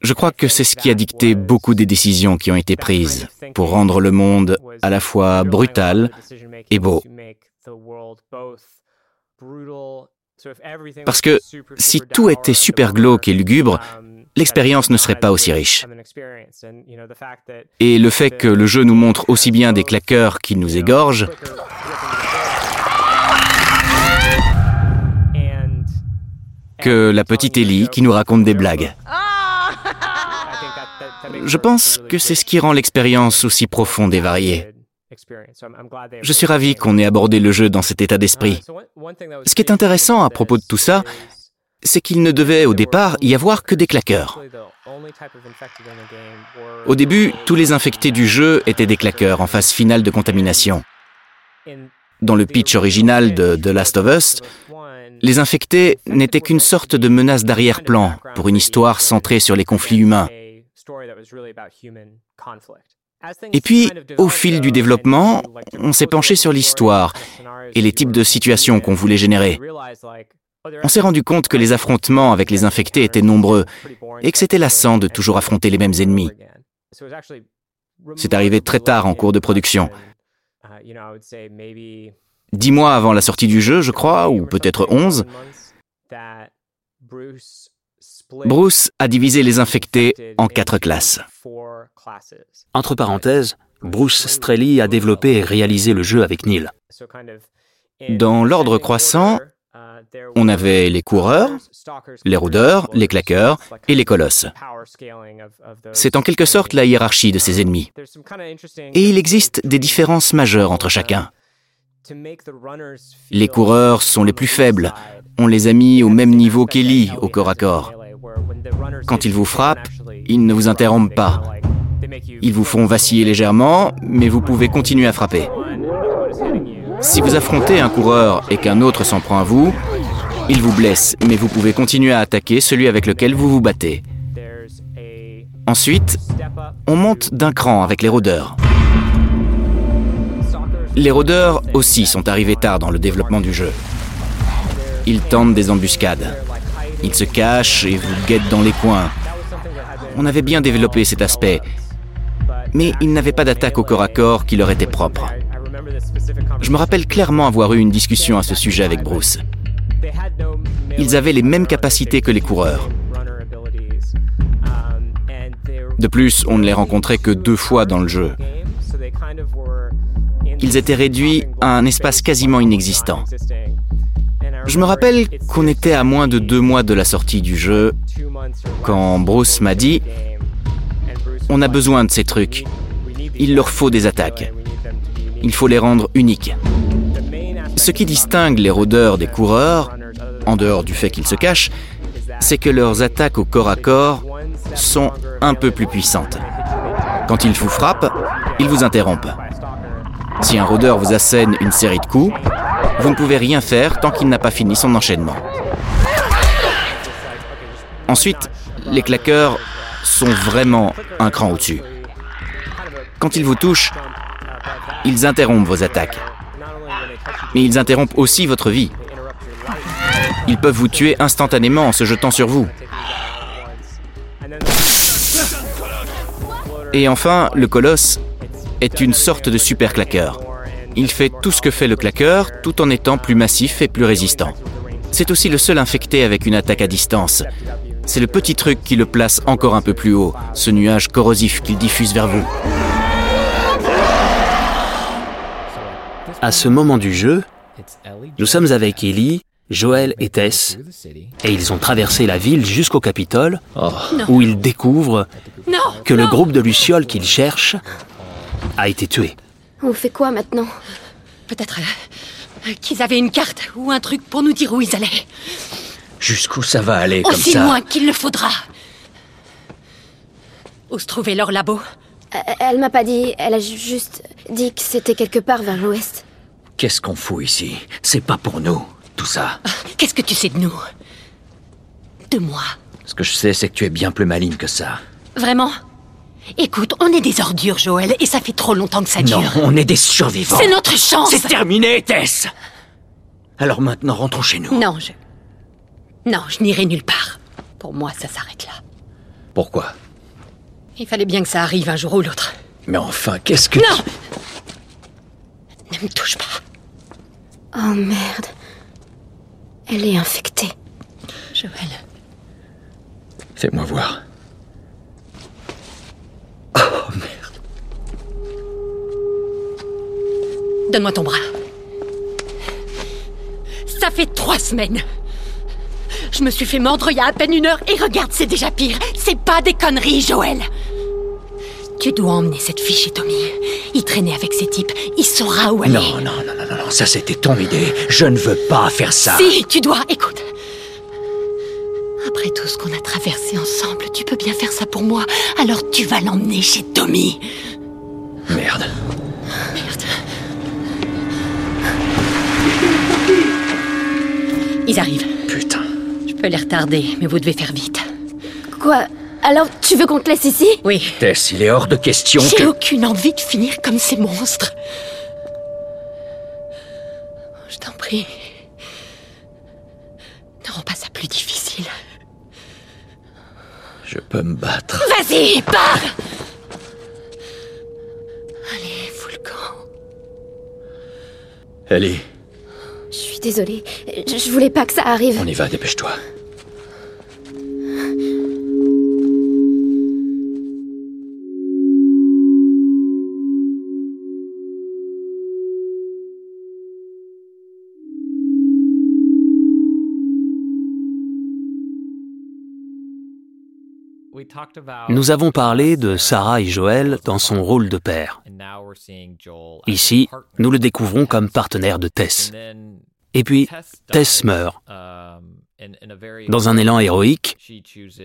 L: Je crois que c'est ce qui a dicté beaucoup des décisions qui ont été prises pour rendre le monde à la fois brutal et beau. Parce que si tout était super glauque et lugubre, l'expérience ne serait pas aussi riche. Et le fait que le jeu nous montre aussi bien des claqueurs qui nous égorgent, que la petite Ellie qui nous raconte des blagues. Je pense que c'est ce qui rend l'expérience aussi profonde et variée. Je suis ravi qu'on ait abordé le jeu dans cet état d'esprit. Ce qui est intéressant à propos de tout ça, c'est qu'il ne devait au départ y avoir que des claqueurs. Au début, tous les infectés du jeu étaient des claqueurs en phase finale de contamination. Dans le pitch original de The Last of Us, les infectés n'étaient qu'une sorte de menace d'arrière-plan pour une histoire centrée sur les conflits humains. Et puis, au fil du développement, on s'est penché sur l'histoire et les types de situations qu'on voulait générer. On s'est rendu compte que les affrontements avec les infectés étaient nombreux et que c'était lassant de toujours affronter les mêmes ennemis. C'est arrivé très tard en cours de production. Dix mois avant la sortie du jeu, je crois, ou peut-être onze, Bruce a divisé les infectés en quatre classes.
E: Entre parenthèses, Bruce Strelly a développé et réalisé le jeu avec Neil.
L: Dans l'ordre croissant, on avait les coureurs, les rôdeurs, les claqueurs et les colosses. C'est en quelque sorte la hiérarchie de ces ennemis. Et il existe des différences majeures entre chacun. Les coureurs sont les plus faibles. On les a mis au même niveau qu'Ellie au corps à corps. Quand ils vous frappent, ils ne vous interrompent pas. Ils vous font vaciller légèrement, mais vous pouvez continuer à frapper. Si vous affrontez un coureur et qu'un autre s'en prend à vous, il vous blesse, mais vous pouvez continuer à attaquer celui avec lequel vous vous battez. Ensuite, on monte d'un cran avec les rôdeurs. Les rôdeurs aussi sont arrivés tard dans le développement du jeu. Ils tentent des embuscades. Ils se cachent et vous guettent dans les coins. On avait bien développé cet aspect, mais ils n'avaient pas d'attaque au corps à corps qui leur était propre. Je me rappelle clairement avoir eu une discussion à ce sujet avec Bruce. Ils avaient les mêmes capacités que les coureurs. De plus, on ne les rencontrait que deux fois dans le jeu. Ils étaient réduits à un espace quasiment inexistant. Je me rappelle qu'on était à moins de deux mois de la sortie du jeu quand Bruce m'a dit On a besoin de ces trucs. Il leur faut des attaques. Il faut les rendre uniques. Ce qui distingue les rôdeurs des coureurs, en dehors du fait qu'ils se cachent, c'est que leurs attaques au corps à corps sont un peu plus puissantes. Quand ils vous frappent, ils vous interrompent. Si un rôdeur vous assène une série de coups, vous ne pouvez rien faire tant qu'il n'a pas fini son enchaînement. Ensuite, les claqueurs sont vraiment un cran au-dessus. Quand ils vous touchent, ils interrompent vos attaques. Mais ils interrompent aussi votre vie. Ils peuvent vous tuer instantanément en se jetant sur vous. Et enfin, le colosse est une sorte de super claqueur. Il fait tout ce que fait le claqueur tout en étant plus massif et plus résistant. C'est aussi le seul infecté avec une attaque à distance. C'est le petit truc qui le place encore un peu plus haut, ce nuage corrosif qu'il diffuse vers vous.
E: À ce moment du jeu, nous sommes avec Ellie, Joël et Tess, et ils ont traversé la ville jusqu'au Capitole,
J: oh.
E: où ils découvrent que le groupe de Lucioles qu'ils cherchent a été tué.
M: On fait quoi maintenant?
J: Peut-être euh, qu'ils avaient une carte ou un truc pour nous dire où ils allaient.
B: Jusqu'où ça va aller comme ça
J: Aussi loin qu'il le faudra. Où se trouvait leur labo
M: euh, Elle m'a pas dit, elle a juste dit que c'était quelque part vers l'ouest.
B: Qu'est-ce qu'on fout ici? C'est pas pour nous, tout ça.
J: Qu'est-ce que tu sais de nous? De moi
B: Ce que je sais, c'est que tu es bien plus maligne que ça.
J: Vraiment? Écoute, on est des ordures, Joël, et ça fait trop longtemps que ça dure.
B: Non, on est des survivants.
J: C'est notre chance
B: C'est terminé, Tess Alors maintenant, rentrons chez nous.
J: Non, je... Non, je n'irai nulle part. Pour moi, ça s'arrête là.
B: Pourquoi?
J: Il fallait bien que ça arrive un jour ou l'autre.
B: Mais enfin, qu'est-ce que...
J: Non Ne me touche pas.
M: Oh merde. Elle est infectée.
J: Joël.
B: Fais-moi voir. Oh merde.
J: Donne-moi ton bras. Ça fait trois semaines. Je me suis fait mordre il y a à peine une heure et regarde, c'est déjà pire. C'est pas des conneries, Joël. Tu dois emmener cette fille chez Tommy. Il traînait avec ces types. Il saura où elle
B: non,
J: est.
B: Non, non, non, non, non, ça c'était ton idée. Je ne veux pas faire ça.
J: Si, tu dois. Écoute. Après tout ce qu'on a traversé ensemble, tu peux bien faire ça pour moi. Alors tu vas l'emmener chez Tommy.
B: Merde.
J: Merde. Ils arrivent. Je peux les retarder, mais vous devez faire vite.
M: Quoi? Alors tu veux qu'on te laisse ici?
J: Oui.
B: Tess, il est hors de question
J: J'ai
B: que...
J: aucune envie de finir comme ces monstres. Je t'en prie. Ne rends pas ça plus difficile.
B: Je peux me battre.
J: Vas-y, pars Allez, fous le camp.
B: Ellie,
M: suis désolée. Je je voulais pas que ça arrive.
B: on y va, dépêche-toi.
E: Nous avons parlé de Sarah et Joël dans son rôle de père. Ici, nous le découvrons comme partenaire de Tess. Et puis, Tess meurt. Dans un élan héroïque,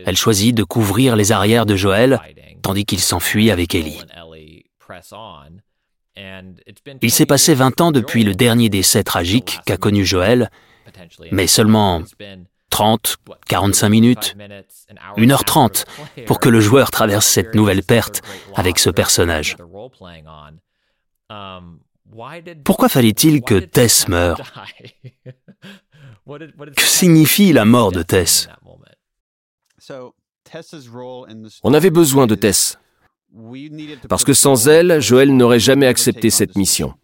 E: elle choisit de couvrir les arrières de Joël tandis qu'il s'enfuit avec Ellie. Il s'est passé 20 ans depuis le dernier décès tragique qu'a connu Joël, mais seulement 30, 45 minutes, 1h30 pour que le joueur traverse cette nouvelle perte avec ce personnage. Pourquoi fallait-il que Tess meure? [laughs] Que signifie la mort de Tess
F: On avait besoin de Tess. Parce que sans elle, Joël n'aurait jamais accepté cette mission.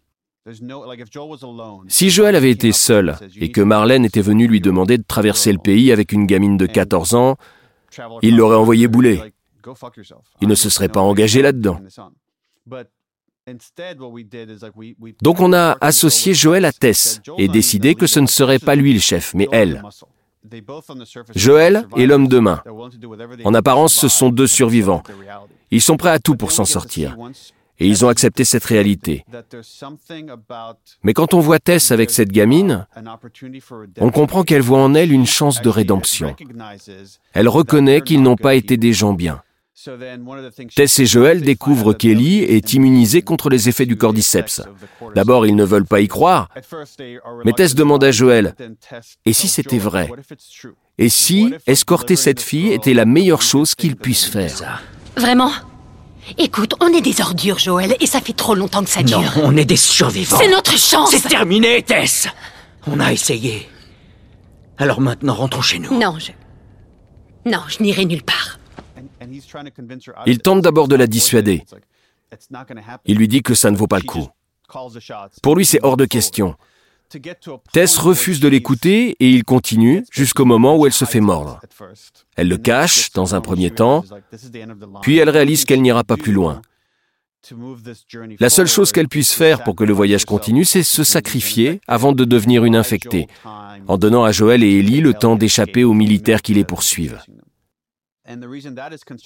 F: Si Joël avait été seul et que Marlène était venue lui demander de traverser le pays avec une gamine de 14 ans, il l'aurait envoyé bouler. Il ne se serait pas engagé là-dedans. Donc on a associé Joël à Tess et décidé que ce ne serait pas lui le chef, mais elle. Joël est l'homme de main. En apparence, ce sont deux survivants. Ils sont prêts à tout pour s'en sortir. Et ils ont accepté cette réalité. Mais quand on voit Tess avec cette gamine, on comprend qu'elle voit en elle une chance de rédemption. Elle reconnaît qu'ils n'ont pas été des gens bien. Tess et Joël découvrent qu'Ellie est immunisée contre les effets du cordyceps. D'abord, ils ne veulent pas y croire, mais Tess demande à Joël, et si c'était vrai? Et si escorter cette fille était la meilleure chose qu'il puisse faire
J: Vraiment? Écoute, on est des ordures, Joël, et ça fait trop longtemps que ça dure.
B: Non, on est des survivants.
J: C'est notre chance
B: C'est terminé, Tess On a essayé. Alors maintenant, rentrons chez nous.
J: Non, je... Non, je n'irai nulle part.
F: Il tente d'abord de la dissuader. Il lui dit que ça ne vaut pas le coup. Pour lui, c'est hors de question. Tess refuse de l'écouter et il continue jusqu'au moment où elle se fait mordre. Elle le cache dans un premier temps, puis elle réalise qu'elle n'ira pas plus loin. La seule chose qu'elle puisse faire pour que le voyage continue, c'est se sacrifier avant de devenir une infectée, en donnant à Joël et Ellie le temps d'échapper aux militaires qui les poursuivent.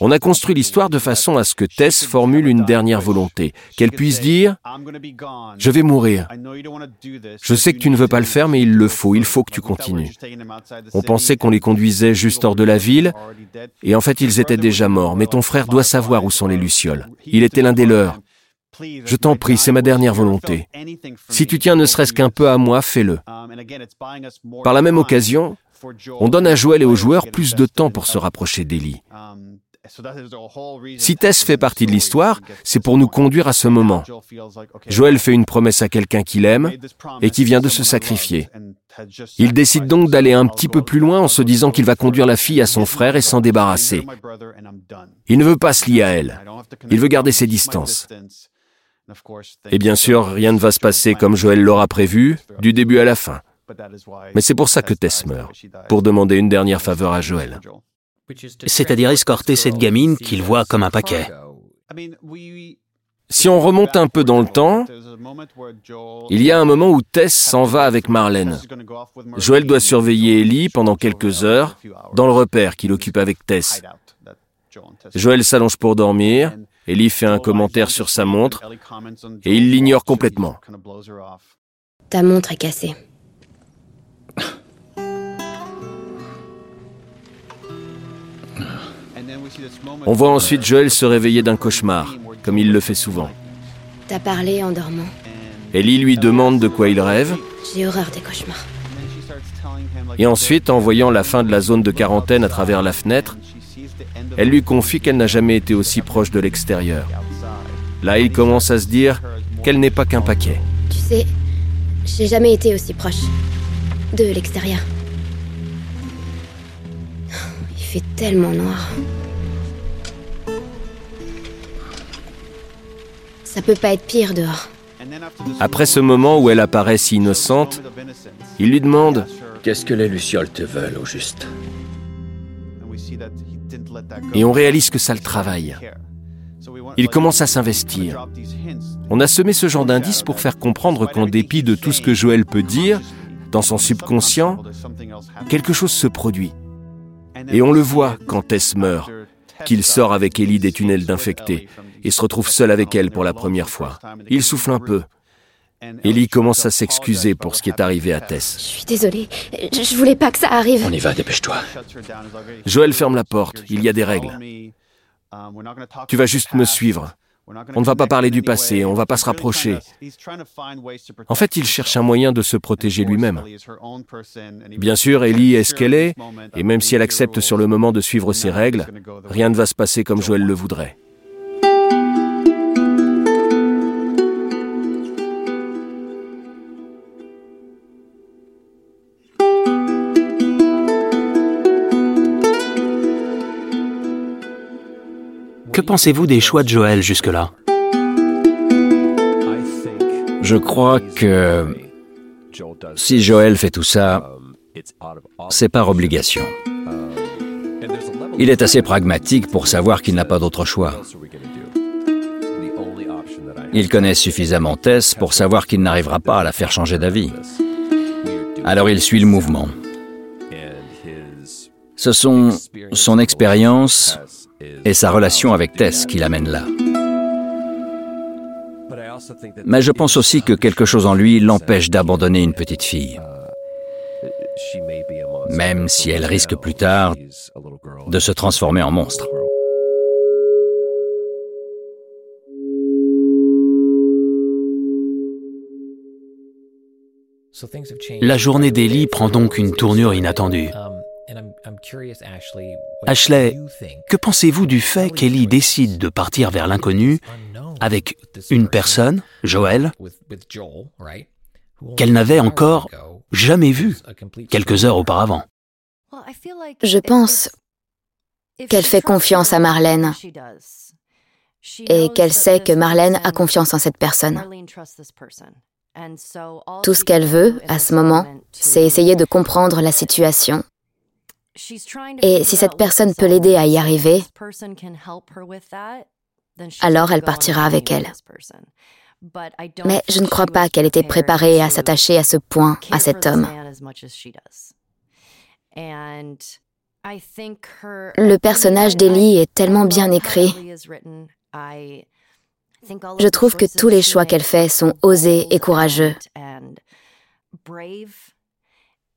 F: On a construit l'histoire de façon à ce que Tess formule une dernière volonté, qu'elle puisse dire ⁇ Je vais mourir. Je sais que tu ne veux pas le faire, mais il le faut, il faut que tu continues. ⁇ On pensait qu'on les conduisait juste hors de la ville, et en fait ils étaient déjà morts, mais ton frère doit savoir où sont les Lucioles. Il était l'un des leurs. Je t'en prie, c'est ma dernière volonté. Si tu tiens ne serait-ce qu'un peu à moi, fais-le. Par la même occasion, on donne à Joël et aux joueurs plus de temps pour se rapprocher d'Ellie. Si Tess fait partie de l'histoire, c'est pour nous conduire à ce moment. Joël fait une promesse à quelqu'un qu'il aime et qui vient de se sacrifier. Il décide donc d'aller un petit peu plus loin en se disant qu'il va conduire la fille à son frère et s'en débarrasser. Il ne veut pas se lier à elle. Il veut garder ses distances. Et bien sûr, rien ne va se passer comme Joël l'aura prévu, du début à la fin. Mais c'est pour ça que Tess meurt, pour demander une dernière faveur à Joël.
E: C'est-à-dire escorter cette gamine qu'il voit comme un paquet.
F: Si on remonte un peu dans le temps, il y a un moment où Tess s'en va avec Marlène. Joël doit surveiller Ellie pendant quelques heures dans le repère qu'il occupe avec Tess. Joël s'allonge pour dormir, Ellie fait un commentaire sur sa montre et il l'ignore complètement.
M: Ta montre est cassée.
F: On voit ensuite Joël se réveiller d'un cauchemar, comme il le fait souvent.
M: T'as parlé en dormant.
F: Ellie lui demande de quoi il rêve.
M: J'ai horreur des cauchemars.
F: Et ensuite, en voyant la fin de la zone de quarantaine à travers la fenêtre, elle lui confie qu'elle n'a jamais été aussi proche de l'extérieur. Là, il commence à se dire qu'elle n'est pas qu'un paquet.
M: Tu sais, j'ai jamais été aussi proche de l'extérieur. Il fait tellement noir. Ça peut pas être pire dehors.
F: Après ce moment où elle apparaît si innocente, il lui demande
B: Qu'est-ce que les Lucioles te veulent au juste?
F: Et on réalise que ça le travaille. Il commence à s'investir. On a semé ce genre d'indices pour faire comprendre qu'en dépit de tout ce que Joël peut dire, dans son subconscient, quelque chose se produit. Et on le voit quand Tess meurt, qu'il sort avec Ellie des tunnels d'infectés et se retrouve seul avec elle pour la première fois. Il souffle un peu. Ellie commence à s'excuser pour ce qui est arrivé à Tess.
M: Je suis désolée, je voulais pas que ça arrive.
B: On y va, dépêche-toi.
F: Joël ferme la porte, il y a des règles. Tu vas juste me suivre. On ne va pas parler du passé, on ne va pas se rapprocher. En fait, il cherche un moyen de se protéger lui-même. Bien sûr, Ellie est ce qu'elle est, et même si elle accepte sur le moment de suivre ses règles, rien ne va se passer comme Joël le voudrait.
E: Que pensez-vous des choix de Joël jusque-là?
C: Je crois que si Joël fait tout ça, c'est par obligation. Il est assez pragmatique pour savoir qu'il n'a pas d'autre choix. Il connaît suffisamment Tess pour savoir qu'il n'arrivera pas à la faire changer d'avis. Alors il suit le mouvement. Ce sont son expérience et sa relation avec Tess qui l'amènent là. Mais je pense aussi que quelque chose en lui l'empêche d'abandonner une petite fille, même si elle risque plus tard de se transformer en monstre.
E: La journée d'Ellie prend donc une tournure inattendue. Ashley, que pensez-vous du fait qu'Ellie décide de partir vers l'inconnu avec une personne, Joël, qu'elle n'avait encore jamais vue quelques heures auparavant.
G: Je pense qu'elle fait confiance à Marlène. et qu'elle sait que Marlène a confiance en cette personne. Tout ce qu'elle veut à ce moment, c'est essayer de comprendre la situation. Et si cette personne peut l'aider à y arriver, alors elle partira avec elle. Mais je ne crois pas qu'elle était préparée à s'attacher à ce point à cet homme. Le personnage d'Ellie est tellement bien écrit. Je trouve que tous les choix qu'elle fait sont osés et courageux.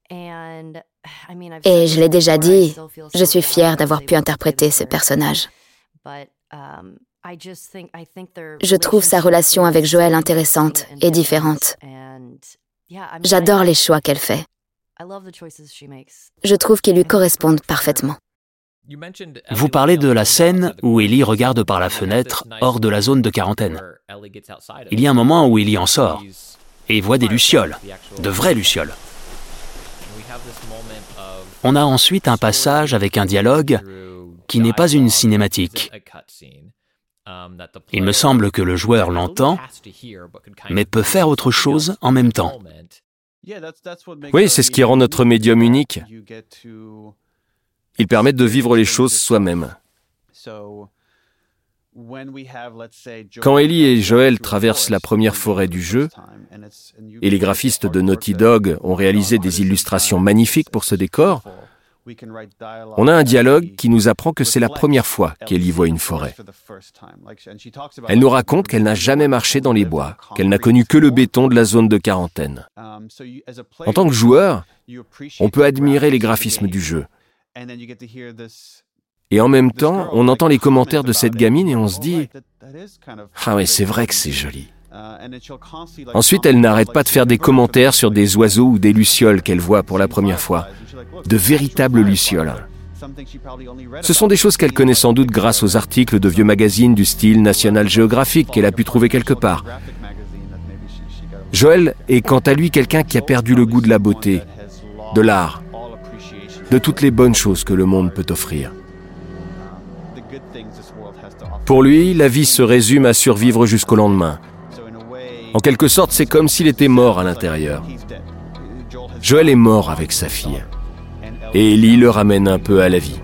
G: [sighs] Et je l'ai déjà dit, je suis fière d'avoir pu interpréter ce personnage. Je trouve sa relation avec Joël intéressante et différente. J'adore les choix qu'elle fait. Je trouve qu'ils lui correspondent parfaitement.
E: Vous parlez de la scène où Ellie regarde par la fenêtre hors de la zone de quarantaine. Il y a un moment où Ellie en sort et voit des lucioles, de vraies lucioles. On a ensuite un passage avec un dialogue qui n'est pas une cinématique. Il me semble que le joueur l'entend, mais peut faire autre chose en même temps.
F: Oui, c'est ce qui rend notre médium unique. Il permet de vivre les choses soi-même. Quand Ellie et Joël traversent la première forêt du jeu, et les graphistes de Naughty Dog ont réalisé des illustrations magnifiques pour ce décor, on a un dialogue qui nous apprend que c'est la première fois qu'Ellie voit une forêt. Elle nous raconte qu'elle n'a jamais marché dans les bois, qu'elle n'a connu que le béton de la zone de quarantaine. En tant que joueur, on peut admirer les graphismes du jeu. Et en même temps, on entend les commentaires de cette gamine et on se dit Ah oui, c'est vrai que c'est joli. Ensuite, elle n'arrête pas de faire des commentaires sur des oiseaux ou des lucioles qu'elle voit pour la première fois. De véritables lucioles. Ce sont des choses qu'elle connaît sans doute grâce aux articles de vieux magazines du style National Geographic qu'elle a pu trouver quelque part. Joël est quant à lui quelqu'un qui a perdu le goût de la beauté, de l'art, de toutes les bonnes choses que le monde peut offrir. Pour lui, la vie se résume à survivre jusqu'au lendemain. En quelque sorte, c'est comme s'il était mort à l'intérieur. Joël est mort avec sa fille. Et Ellie le ramène un peu à la vie.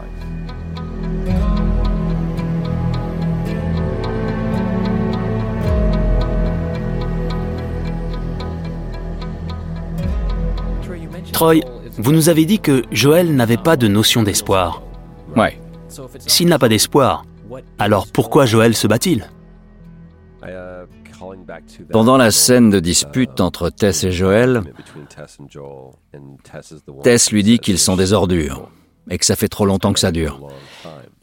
E: Troy, vous nous avez dit que Joël n'avait pas de notion d'espoir.
C: Ouais.
E: S'il n'a pas d'espoir, alors pourquoi Joël se bat-il
C: pendant la scène de dispute entre Tess et Joël, Tess lui dit qu'ils sont des ordures et que ça fait trop longtemps que ça dure.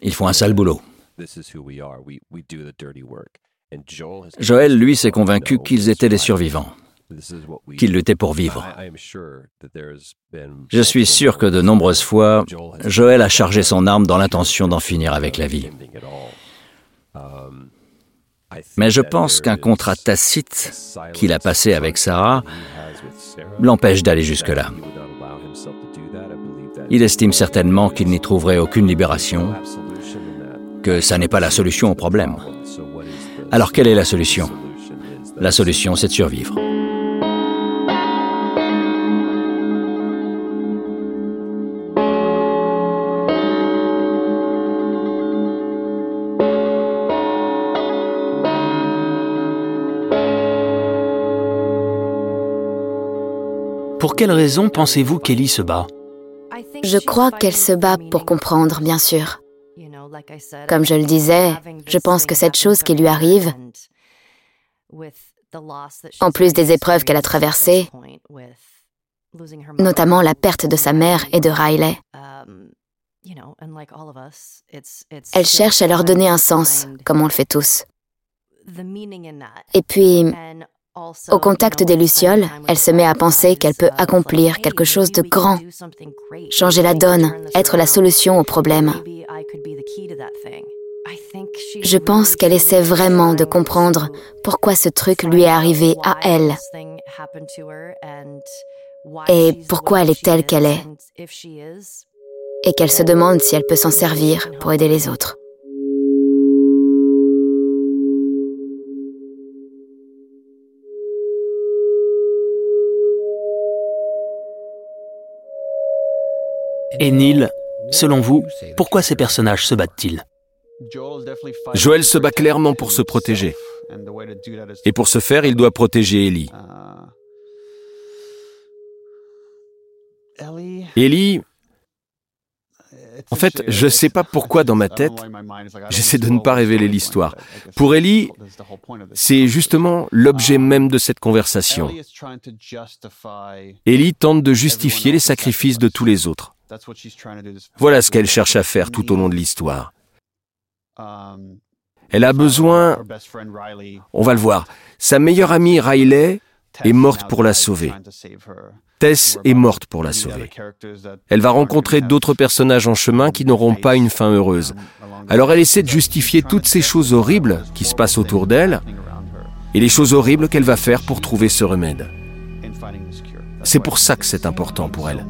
C: Ils font un sale boulot. Joël, lui, s'est convaincu qu'ils étaient des survivants, qu'ils luttaient pour vivre. Je suis sûr que de nombreuses fois, Joël a chargé son arme dans l'intention d'en finir avec la vie. Mais je pense qu'un contrat tacite qu'il a passé avec Sarah l'empêche d'aller jusque-là. Il estime certainement qu'il n'y trouverait aucune libération, que ça n'est pas la solution au problème. Alors quelle est la solution? La solution, c'est de survivre.
E: Pour quelle raison pensez-vous qu'Ellie se bat?
G: Je crois qu'elle se bat pour comprendre, bien sûr. Comme je le disais, je pense que cette chose qui lui arrive, en plus des épreuves qu'elle a traversées, notamment la perte de sa mère et de Riley, elle cherche à leur donner un sens, comme on le fait tous. Et puis, au contact des Lucioles, elle se met à penser qu'elle peut accomplir quelque chose de grand, changer la donne, être la solution au problème. Je pense qu'elle essaie vraiment de comprendre pourquoi ce truc lui est arrivé à elle et pourquoi elle est telle qu'elle est et qu'elle se demande si elle peut s'en servir pour aider les autres.
E: Et Neil, selon vous, pourquoi ces personnages se battent-ils
F: Joël se bat clairement pour se protéger. Et pour ce faire, il doit protéger Ellie. Ellie, en fait, je ne sais pas pourquoi dans ma tête, j'essaie de ne pas révéler l'histoire. Pour Ellie, c'est justement l'objet même de cette conversation. Ellie tente de justifier les sacrifices de tous les autres. Voilà ce qu'elle cherche à faire tout au long de l'histoire. Elle a besoin, on va le voir, sa meilleure amie Riley est morte pour la sauver. Tess est morte pour la sauver. Elle va rencontrer d'autres personnages en chemin qui n'auront pas une fin heureuse. Alors elle essaie de justifier toutes ces choses horribles qui se passent autour d'elle et les choses horribles qu'elle va faire pour trouver ce remède. C'est pour ça que c'est important pour elle.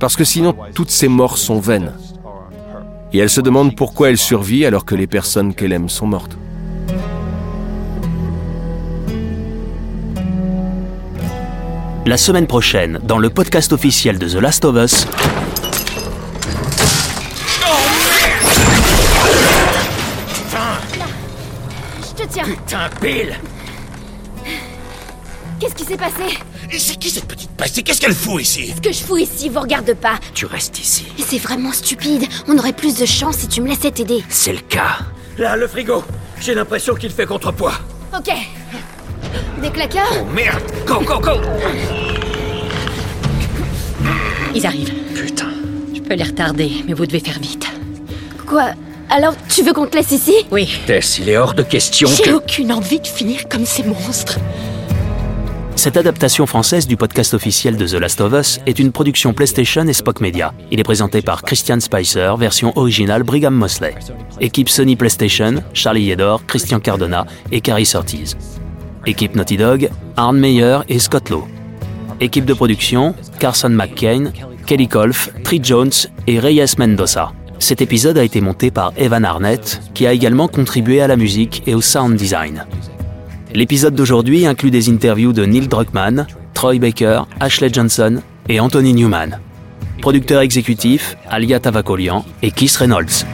F: Parce que sinon, toutes ces morts sont vaines. Et elle se demande pourquoi elle survit alors que les personnes qu'elle aime sont mortes.
E: La semaine prochaine, dans le podcast officiel de The Last of Us.
M: Je te tiens.
B: Putain, Bill
M: Qu'est-ce qui s'est passé?
B: C'est qui cette petite pastille Qu'est-ce qu'elle fout ici?
M: Ce que je fous ici vous regarde pas.
B: Tu restes ici.
M: C'est vraiment stupide. On aurait plus de chance si tu me laissais t'aider.
B: C'est le cas. Là, le frigo. J'ai l'impression qu'il fait contrepoids.
M: Ok. Des claqueurs?
B: Oh merde Go, go, go
J: Ils arrivent.
B: Putain.
J: Je peux les retarder, mais vous devez faire vite.
M: Quoi? Alors, tu veux qu'on te laisse ici?
J: Oui.
B: Tess, il est hors de question
J: J'ai
B: que...
J: aucune envie de finir comme ces monstres.
E: Cette adaptation française du podcast officiel de The Last of Us est une production PlayStation et Spock Media. Il est présenté par Christian Spicer, version originale Brigham Mosley. Équipe Sony PlayStation, Charlie Yedor, Christian Cardona et Carrie Surtees. Équipe Naughty Dog, Arne Meyer et Scott Lowe. Équipe de production, Carson McCain, Kelly Kolf, Tree Jones et Reyes Mendoza. Cet épisode a été monté par Evan Arnett, qui a également contribué à la musique et au sound design. L'épisode d'aujourd'hui inclut des interviews de Neil Druckmann, Troy Baker, Ashley Johnson et Anthony Newman. Producteur exécutif, Alia Tavakolian et Keith Reynolds.